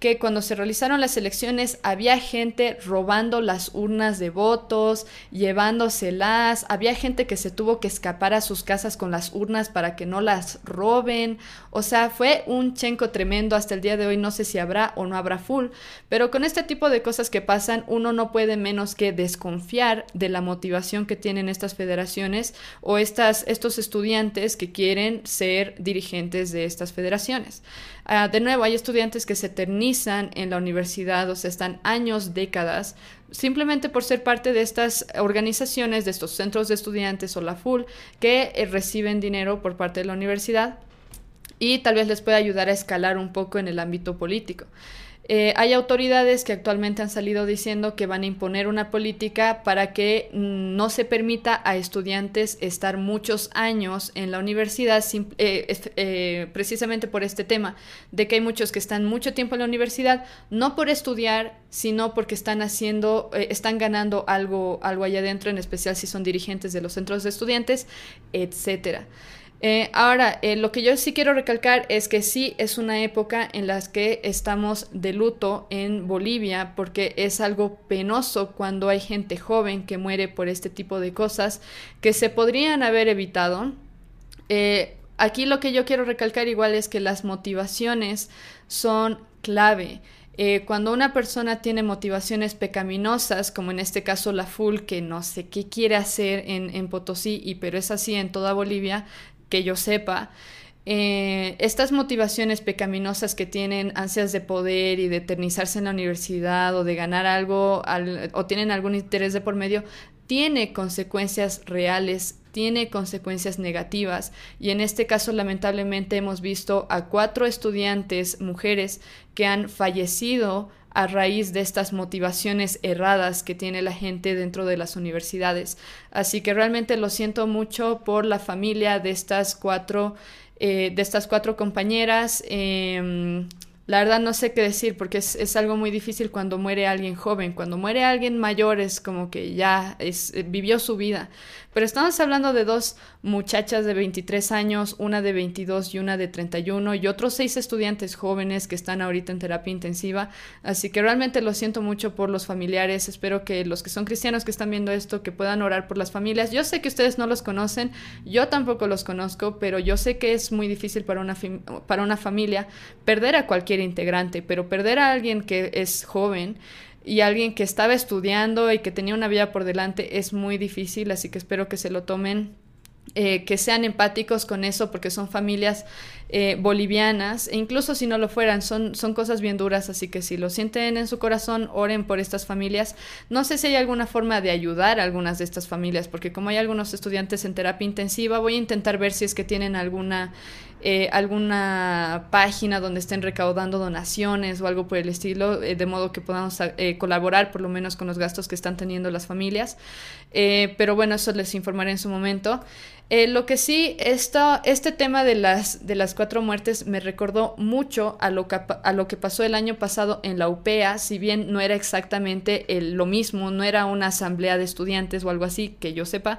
que cuando se realizaron las elecciones había gente robando las urnas de votos, llevándoselas, había gente que se tuvo que escapar a sus casas con las urnas para que no las roben, o sea, fue un chenco tremendo hasta el día de hoy, no sé si habrá o no habrá full, pero con este tipo de cosas que pasan, uno no puede menos que desconfiar de la motivación que tienen estas federaciones o estas, estos estudiantes que quieren ser dirigentes de estas federaciones. Ah, de nuevo, hay estudiantes que se eternizan en la universidad, o sea, están años, décadas, simplemente por ser parte de estas organizaciones, de estos centros de estudiantes o la FUL, que eh, reciben dinero por parte de la universidad y tal vez les pueda ayudar a escalar un poco en el ámbito político. Eh, hay autoridades que actualmente han salido diciendo que van a imponer una política para que mm, no se permita a estudiantes estar muchos años en la universidad eh, eh, precisamente por este tema, de que hay muchos que están mucho tiempo en la universidad, no por estudiar, sino porque están haciendo, están ganando algo, algo allá adentro, en especial si son dirigentes de los centros de estudiantes, etcétera. Eh, ahora, eh, lo que yo sí quiero recalcar es que sí es una época en la que estamos de luto en Bolivia porque es algo penoso cuando hay gente joven que muere por este tipo de cosas que se podrían haber evitado. Eh, aquí lo que yo quiero recalcar igual es que las motivaciones son clave. cuando una persona tiene motivaciones pecaminosas, como en este caso la FUL, que no sé qué quiere hacer en, en Potosí, y pero es así en toda Bolivia, que yo sepa, eh, estas motivaciones pecaminosas que tienen ansias de poder y de eternizarse en la universidad o de ganar algo o tienen algún interés de por medio, tiene consecuencias reales, tiene consecuencias negativas. Y en este caso lamentablemente hemos visto a cuatro estudiantes mujeres que han fallecido a raíz de estas motivaciones erradas que tiene la gente dentro de las universidades. Así que realmente lo siento mucho por la familia de estas cuatro, eh, de estas cuatro compañeras. Eh, la verdad no sé qué decir porque es, es, algo muy difícil cuando muere alguien joven. Cuando muere alguien mayor es como que ya es, eh, vivió su vida. Pero estamos hablando de dos muchachas de 23 años, una de 22 y una de 31 y otros seis estudiantes jóvenes que están ahorita en terapia intensiva. Así que realmente lo siento mucho por los familiares. Espero que los que son cristianos que están viendo esto, que puedan orar por las familias. Yo sé que ustedes no los conocen, yo tampoco los conozco, pero yo sé que es muy difícil para una, para una familia perder a cualquier integrante, pero perder a alguien que es joven y alguien que estaba estudiando y que tenía una vida por delante es muy difícil, así que espero que se lo tomen eh, que sean empáticos con eso porque son familias eh, bolivianas e incluso si no lo fueran son, son cosas bien duras así que si lo sienten en su corazón oren por estas familias no sé si hay alguna forma de ayudar a algunas de estas familias porque como hay algunos estudiantes en terapia intensiva voy a intentar ver si es que tienen alguna eh, alguna página donde estén recaudando donaciones o algo por el estilo, eh, de modo que podamos eh, colaborar por lo menos con los gastos que están teniendo las familias. Eh, pero bueno, eso les informaré en su momento. Eh, lo que sí, este tema de las, de las cuatro muertes me recordó mucho a lo, que, a lo que pasó el año pasado en la UPEA, si bien no era exactamente lo mismo, no era una asamblea de estudiantes o algo así, que yo sepa,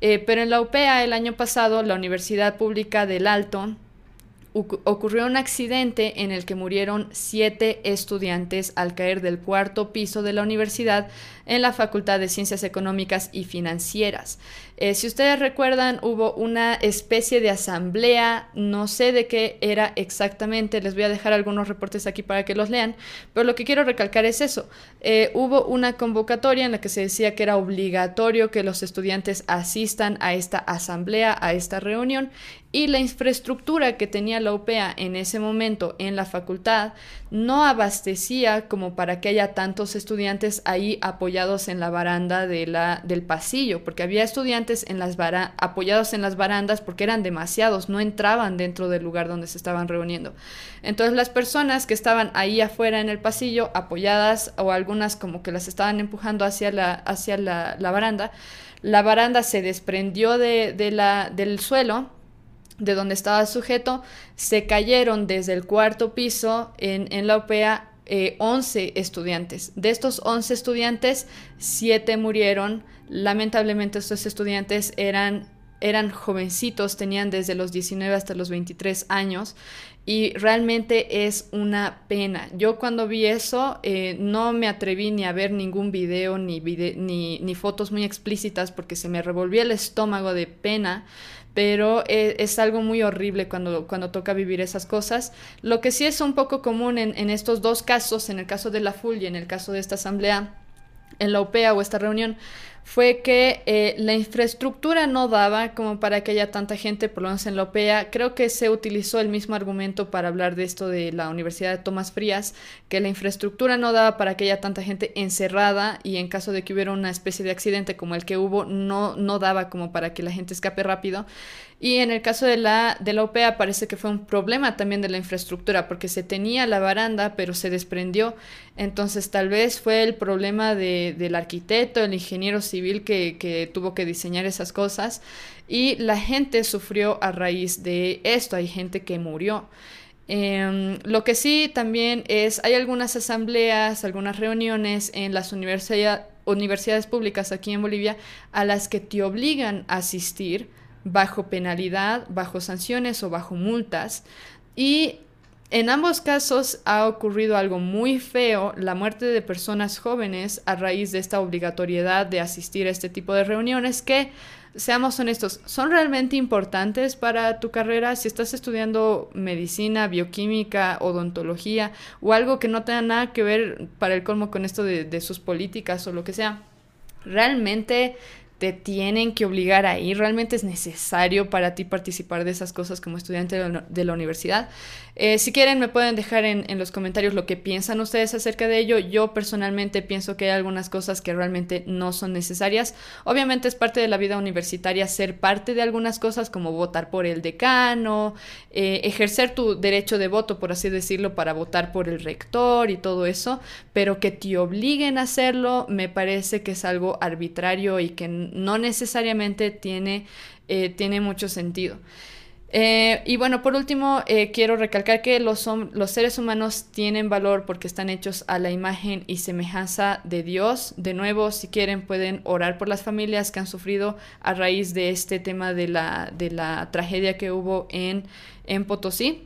eh, pero en la UPEA el año pasado, la Universidad Pública del Alto ocurrió un accidente en el que murieron siete estudiantes al caer del cuarto piso de la universidad en la Facultad de Ciencias Económicas y Financieras. Eh, si ustedes recuerdan, hubo una especie de asamblea, no sé de qué era exactamente, les voy a dejar algunos reportes aquí para que los lean, pero lo que quiero recalcar es eso. Eh, hubo una convocatoria en la que se decía que era obligatorio que los estudiantes asistan a esta asamblea, a esta reunión, y la infraestructura que tenía la UPEA en ese momento en la facultad no abastecía como para que haya tantos estudiantes ahí apoyados en la baranda de la, del pasillo, porque había estudiantes en las apoyados en las barandas porque eran demasiados, no entraban dentro del lugar donde se estaban reuniendo. Entonces las personas que estaban ahí afuera en el pasillo, apoyadas o algunas como que las estaban empujando hacia la, hacia la, la baranda, la baranda se desprendió de, de la, del suelo de donde estaba sujeto, se cayeron desde el cuarto piso en, en la OPEA eh, 11 estudiantes. De estos 11 estudiantes, 7 murieron. Lamentablemente estos estudiantes eran, eran jovencitos, tenían desde los 19 hasta los 23 años y realmente es una pena. Yo cuando vi eso eh, no me atreví ni a ver ningún video ni, ni, ni fotos muy explícitas porque se me revolvía el estómago de pena pero es, es, algo muy horrible cuando, cuando toca vivir esas cosas. Lo que sí es un poco común en, en estos dos casos, en el caso de la FUL y en el caso de esta asamblea, en la OPEA o esta reunión, fue que eh, la infraestructura no daba como para que haya tanta gente, por lo menos en la OPEA. Creo que se utilizó el mismo argumento para hablar de esto de la Universidad de Tomás Frías, que la infraestructura no daba para que haya tanta gente encerrada y en caso de que hubiera una especie de accidente como el que hubo, no, no daba como para que la gente escape rápido. Y en el caso de la, de la OPEA parece que fue un problema también de la infraestructura, porque se tenía la baranda, pero se desprendió. Entonces tal vez fue el problema de, del arquitecto, el ingeniero que, que tuvo que diseñar esas cosas. Y la gente sufrió a raíz de esto, hay gente que murió. Eh, lo que sí también es, hay algunas asambleas, algunas reuniones en las universidad, universidades públicas aquí en Bolivia a las que te obligan a asistir bajo penalidad, bajo sanciones o bajo multas. Y en ambos casos ha ocurrido algo muy feo, la muerte de personas jóvenes a raíz de esta obligatoriedad de asistir a este tipo de reuniones que, seamos honestos, son realmente importantes para tu carrera si estás estudiando medicina, bioquímica, odontología o algo que no tenga nada que ver para el colmo con esto de, de sus políticas o lo que sea. Realmente tienen que obligar a ir, realmente es necesario para ti participar de esas cosas como estudiante de la, universidad. Eh, si quieren, me pueden dejar en, en, los comentarios lo que piensan ustedes acerca de ello. Yo personalmente pienso que hay algunas cosas que realmente no son necesarias. Obviamente es parte de la vida universitaria ser parte de algunas cosas como votar por el decano, eh, ejercer tu derecho de voto, por así decirlo, para votar por el rector y todo eso, pero que te obliguen a hacerlo me parece que es algo arbitrario y que no necesariamente tiene, eh, tiene mucho sentido. Eh, y bueno, por último, eh, quiero recalcar que los, seres humanos tienen valor porque están hechos a la imagen y semejanza de Dios. De nuevo, si quieren, pueden orar por las familias que han sufrido a raíz de este tema de la, de la tragedia que hubo en, en Potosí.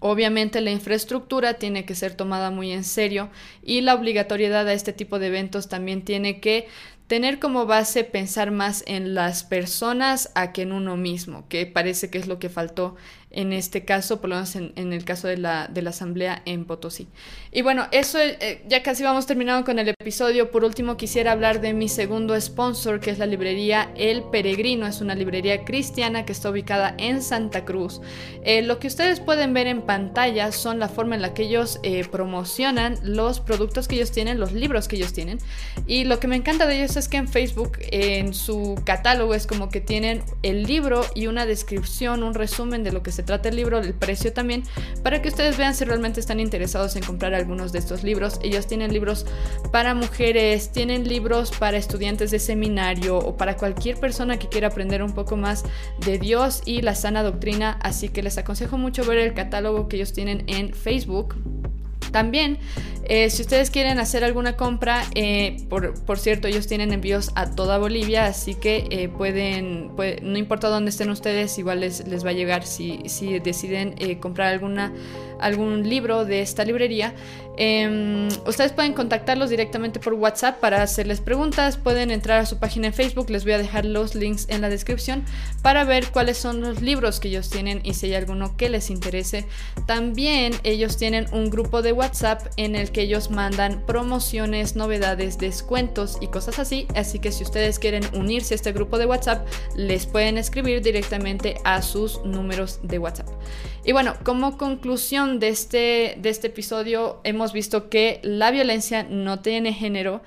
Obviamente la infraestructura tiene que ser tomada muy en serio y la obligatoriedad a este tipo de eventos también tiene que tener como base pensar más en las personas a que en uno mismo, que parece que es lo que faltó en este caso, por lo menos en, el caso de la, de la, asamblea en Potosí. Y bueno, eso eh, ya casi vamos terminando con el episodio. Por último, quisiera hablar de mi segundo sponsor, que es la librería El Peregrino. Es una librería cristiana que está ubicada en Santa Cruz. Eh, lo que ustedes pueden ver en pantalla son la forma en la que ellos eh, promocionan los productos que ellos tienen, los libros que ellos tienen. Y lo que me encanta de ellos es que en Facebook, en su catálogo, es como que tienen el libro y una descripción, un resumen de lo que se trata el libro, el precio también, para que ustedes vean si realmente están interesados en comprar algunos de estos libros. Ellos tienen libros para mujeres, tienen libros para estudiantes de seminario o para cualquier persona que quiera aprender un poco más de Dios y la sana doctrina, así que les aconsejo mucho ver el catálogo que ellos tienen en Facebook. También, eh, si ustedes quieren hacer alguna compra, eh, por, por, cierto, ellos tienen envíos a toda Bolivia, así que eh, pueden, puede, no importa dónde estén ustedes, igual les, les va a llegar si, si deciden comprar alguna, algún libro de esta librería. Eh, ustedes pueden contactarlos directamente por WhatsApp para hacerles preguntas, pueden entrar a su página en Facebook, les voy a dejar los links en la descripción para ver cuáles son los libros que ellos tienen y si hay alguno que les interese. También ellos tienen un grupo de WhatsApp en el que ellos mandan promociones, novedades, descuentos y cosas así, así que si ustedes quieren unirse a este grupo de WhatsApp, les pueden escribir directamente a sus números de WhatsApp. Y bueno, como conclusión de este, de este episodio, hemos visto que la violencia no tiene género.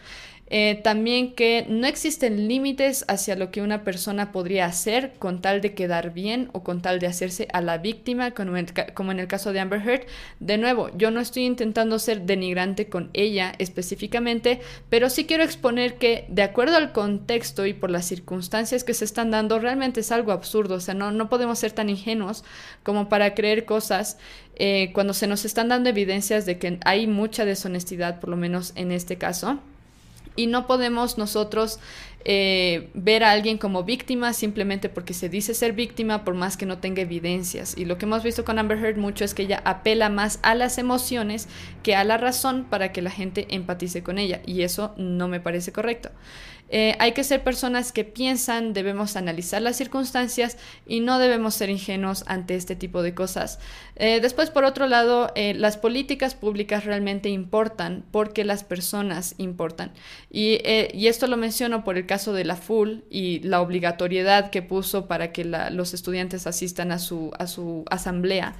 Eh, también que no existen límites hacia lo que una persona podría hacer con tal de quedar bien o con tal de hacerse a la víctima, como en, el, caso de Amber Heard. De nuevo, yo no estoy intentando ser denigrante con ella específicamente, pero sí quiero exponer que de acuerdo al contexto y por las circunstancias que se están dando, realmente es algo absurdo. O sea, no, no podemos ser tan ingenuos como para creer cosas eh, cuando se nos están dando evidencias de que hay mucha deshonestidad, por lo menos en este caso y no podemos nosotros eh, ver a alguien como víctima simplemente porque se dice ser víctima por más que no tenga evidencias. Y lo que hemos visto con Amber Heard mucho es que ella apela más a las emociones que a la razón para que la gente empatice con ella. Y eso no me parece correcto. Eh, hay que ser personas que piensan, debemos analizar las circunstancias y no debemos ser ingenuos ante este tipo de cosas. Eh, después, por otro lado, eh, las políticas públicas realmente importan porque las personas importan. Y, esto lo menciono por el caso de la FUL y la obligatoriedad que puso para que los estudiantes asistan a su, a su asamblea.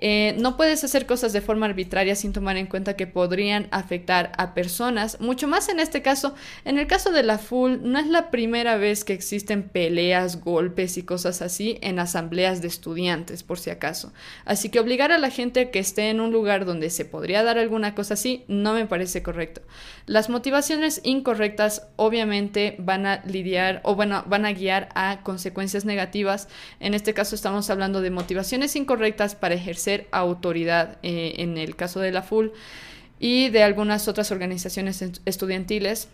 Eh, no puedes hacer cosas de forma arbitraria sin tomar en cuenta que podrían afectar a personas, mucho más en este caso. En el caso de la FUL, no es la primera vez que existen peleas, golpes y cosas así en asambleas de estudiantes, por si acaso. Así que obligar a la gente que esté en un lugar donde se podría dar alguna cosa así no me parece correcto. Las motivaciones incorrectas obviamente van a lidiar o bueno, van a guiar a consecuencias negativas. En este caso estamos hablando de motivaciones incorrectas para ejercer autoridad eh, en el caso de la FUL y de algunas otras organizaciones estudiantiles.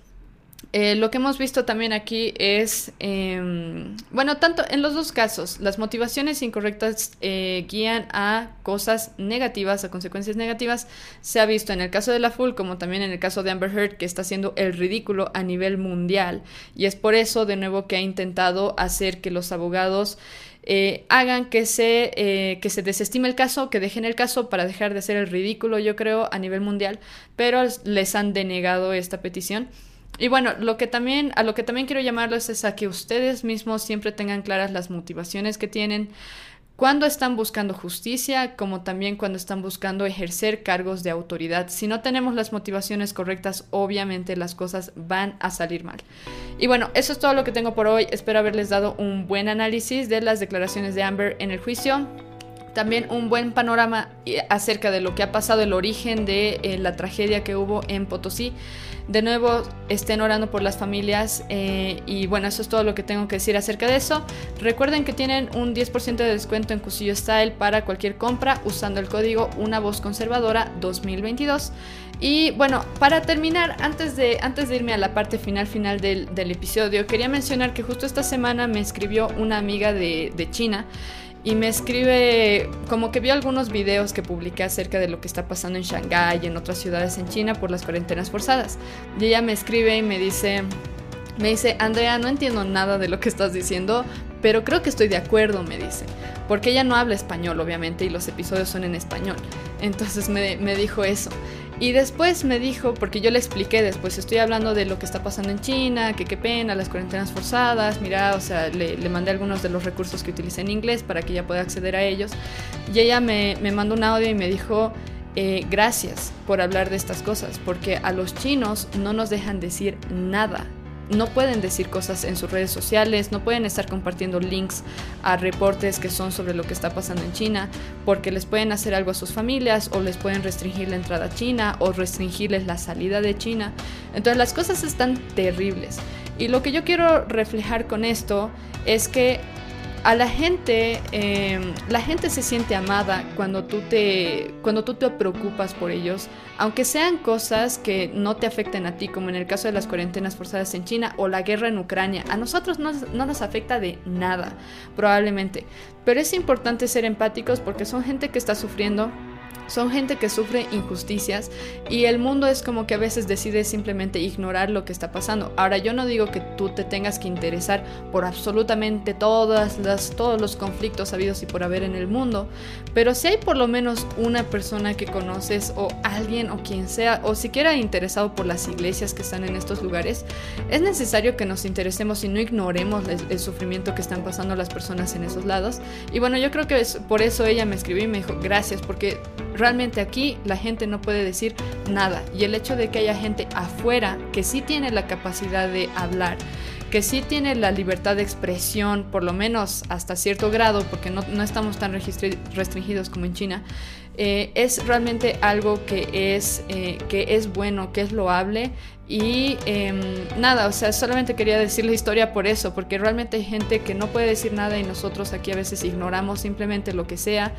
Eh, lo que hemos visto también aquí es, eh, bueno, tanto en los dos casos, las motivaciones incorrectas eh, guían a cosas negativas, a consecuencias negativas. Se ha visto en el caso de la FUL como también en el caso de Amber Heard que está haciendo el ridículo a nivel mundial. Y es por eso, de nuevo, que ha intentado hacer que los abogados eh, hagan que se, eh, que se desestime el caso, que dejen el caso para dejar de hacer el ridículo, yo creo, a nivel mundial, pero les han denegado esta petición. y bueno, lo que también, a lo que también quiero llamarlos es a que ustedes mismos siempre tengan claras las motivaciones que tienen cuando están buscando justicia, como también cuando están buscando ejercer cargos de autoridad. Si no tenemos las motivaciones correctas, obviamente las cosas van a salir mal. Y bueno, eso es todo lo que tengo por hoy. Espero haberles dado un buen análisis de las declaraciones de Amber en el juicio también un buen panorama acerca de lo que ha pasado, el origen de eh, la tragedia que hubo en Potosí. De nuevo, estén orando por las familias eh, y bueno, eso es todo lo que tengo que decir acerca de eso. Recuerden que tienen un 10% de descuento en Cusillo Style para cualquier compra usando el código Una Voz Conservadora 2022. Y bueno, para terminar, antes de, antes de irme a la parte final final del, del episodio, quería mencionar que justo esta semana me escribió una amiga de, de China y me escribe como que vio algunos videos que publiqué acerca de lo que está pasando en Shanghái y en otras ciudades en China por las cuarentenas forzadas. Y ella me escribe y me dice, me dice, Andrea, no entiendo nada de lo que estás diciendo, pero creo que estoy de acuerdo, me dice. Porque ella no habla español, obviamente, y los episodios son en español. Entonces me, me dijo eso. Y después me dijo, porque yo le expliqué después, estoy hablando de lo que está pasando en China, que qué pena, las cuarentenas forzadas, mira, o sea, le, le mandé algunos de los recursos que utilicé en inglés para que ella pueda acceder a ellos. Y ella me, me mandó un audio y me dijo, eh, gracias por hablar de estas cosas, porque a los chinos no nos dejan decir nada no pueden decir cosas en sus redes sociales, no pueden estar compartiendo links a reportes que son sobre lo que está pasando en China, porque les pueden hacer algo a sus familias o les pueden restringir la entrada a China o restringirles la salida de China. Entonces las cosas están terribles. Y lo que yo quiero reflejar con esto es que a la gente, eh, la gente se siente amada cuando tú, te, cuando tú te preocupas por ellos, aunque sean cosas que no te afecten a ti, como en el caso de las cuarentenas forzadas en China o la guerra en Ucrania. A nosotros no, no nos afecta de nada, probablemente. Pero es importante ser empáticos porque son gente que está sufriendo son gente que sufre injusticias y el mundo es como que a veces decide simplemente ignorar lo que está pasando. Ahora yo no digo que tú te tengas que interesar por absolutamente todas las, todos los conflictos habidos y por haber en el mundo, pero si hay por lo menos una persona que conoces o alguien o quien sea o siquiera interesado por las iglesias que están en estos lugares, es necesario que nos interesemos y no ignoremos el, sufrimiento que están pasando las personas en esos lados. Y bueno, yo creo que es, por eso ella me escribió y me dijo gracias porque realmente aquí la gente no puede decir nada. Y el hecho de que haya gente afuera que sí tiene la capacidad de hablar, que sí tiene la libertad de expresión, por lo menos hasta cierto grado, porque no, no estamos tan restringidos como en China, eh, es realmente algo que es, eh, que es bueno, que es loable y eh, nada, o sea, solamente quería decir la historia por eso, porque realmente hay gente que no puede decir nada y nosotros aquí a veces ignoramos simplemente lo que sea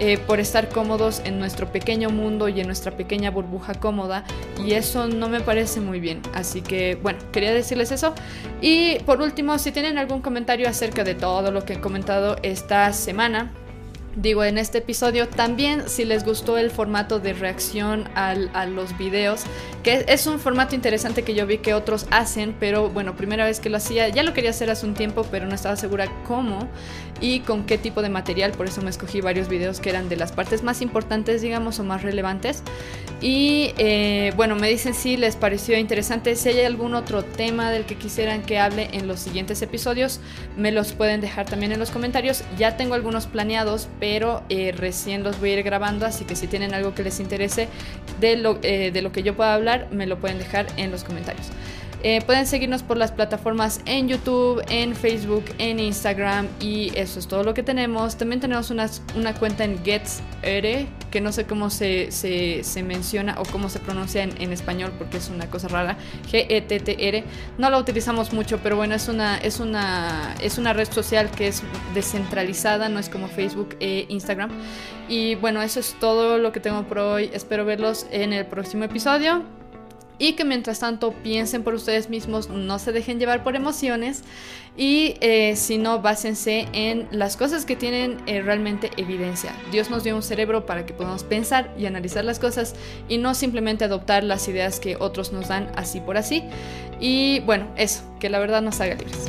eh, por estar cómodos en nuestro pequeño mundo y en nuestra pequeña burbuja cómoda y eso no me parece muy bien. Así que bueno, quería decirles eso. Y por último, si tienen algún comentario acerca de todo lo que he comentado esta semana, digo en este episodio. También si les gustó el formato de reacción a los videos, que es un formato interesante que yo vi que otros hacen, pero bueno, primera vez que lo hacía, ya lo quería hacer hace un tiempo, pero no estaba segura cómo y con qué tipo de material, por eso me escogí varios videos que eran de las partes más importantes, digamos, o más relevantes. Y eh, bueno, me dicen si les pareció interesante, si hay algún otro tema del que quisieran que hable en los siguientes episodios, me los pueden dejar también en los comentarios. Ya tengo algunos planeados, pero eh, recién los voy a ir grabando, así que si tienen algo que les interese de lo, eh, de lo que yo pueda hablar, me lo pueden dejar en los comentarios. Eh, pueden seguirnos por las plataformas en YouTube, en Facebook, en Instagram y eso es todo lo que tenemos. También tenemos una, una cuenta en GetsR, que no sé cómo se, se, se menciona o cómo se pronuncia en, en, español porque es una cosa rara. G-E-T-T-R. No la utilizamos mucho, pero bueno, es una, es, una, es una red social que es descentralizada, no es como Facebook e Instagram. Y bueno, eso es todo lo que tengo por hoy. Espero verlos en el próximo episodio y que mientras tanto piensen por ustedes mismos, no se dejen llevar por emociones y eh, si no, básense en las cosas que tienen eh, realmente evidencia. Dios nos dio un cerebro para que podamos pensar y analizar las cosas y no simplemente adoptar las ideas que otros nos dan así por así. Y bueno, eso, que la verdad nos haga libres.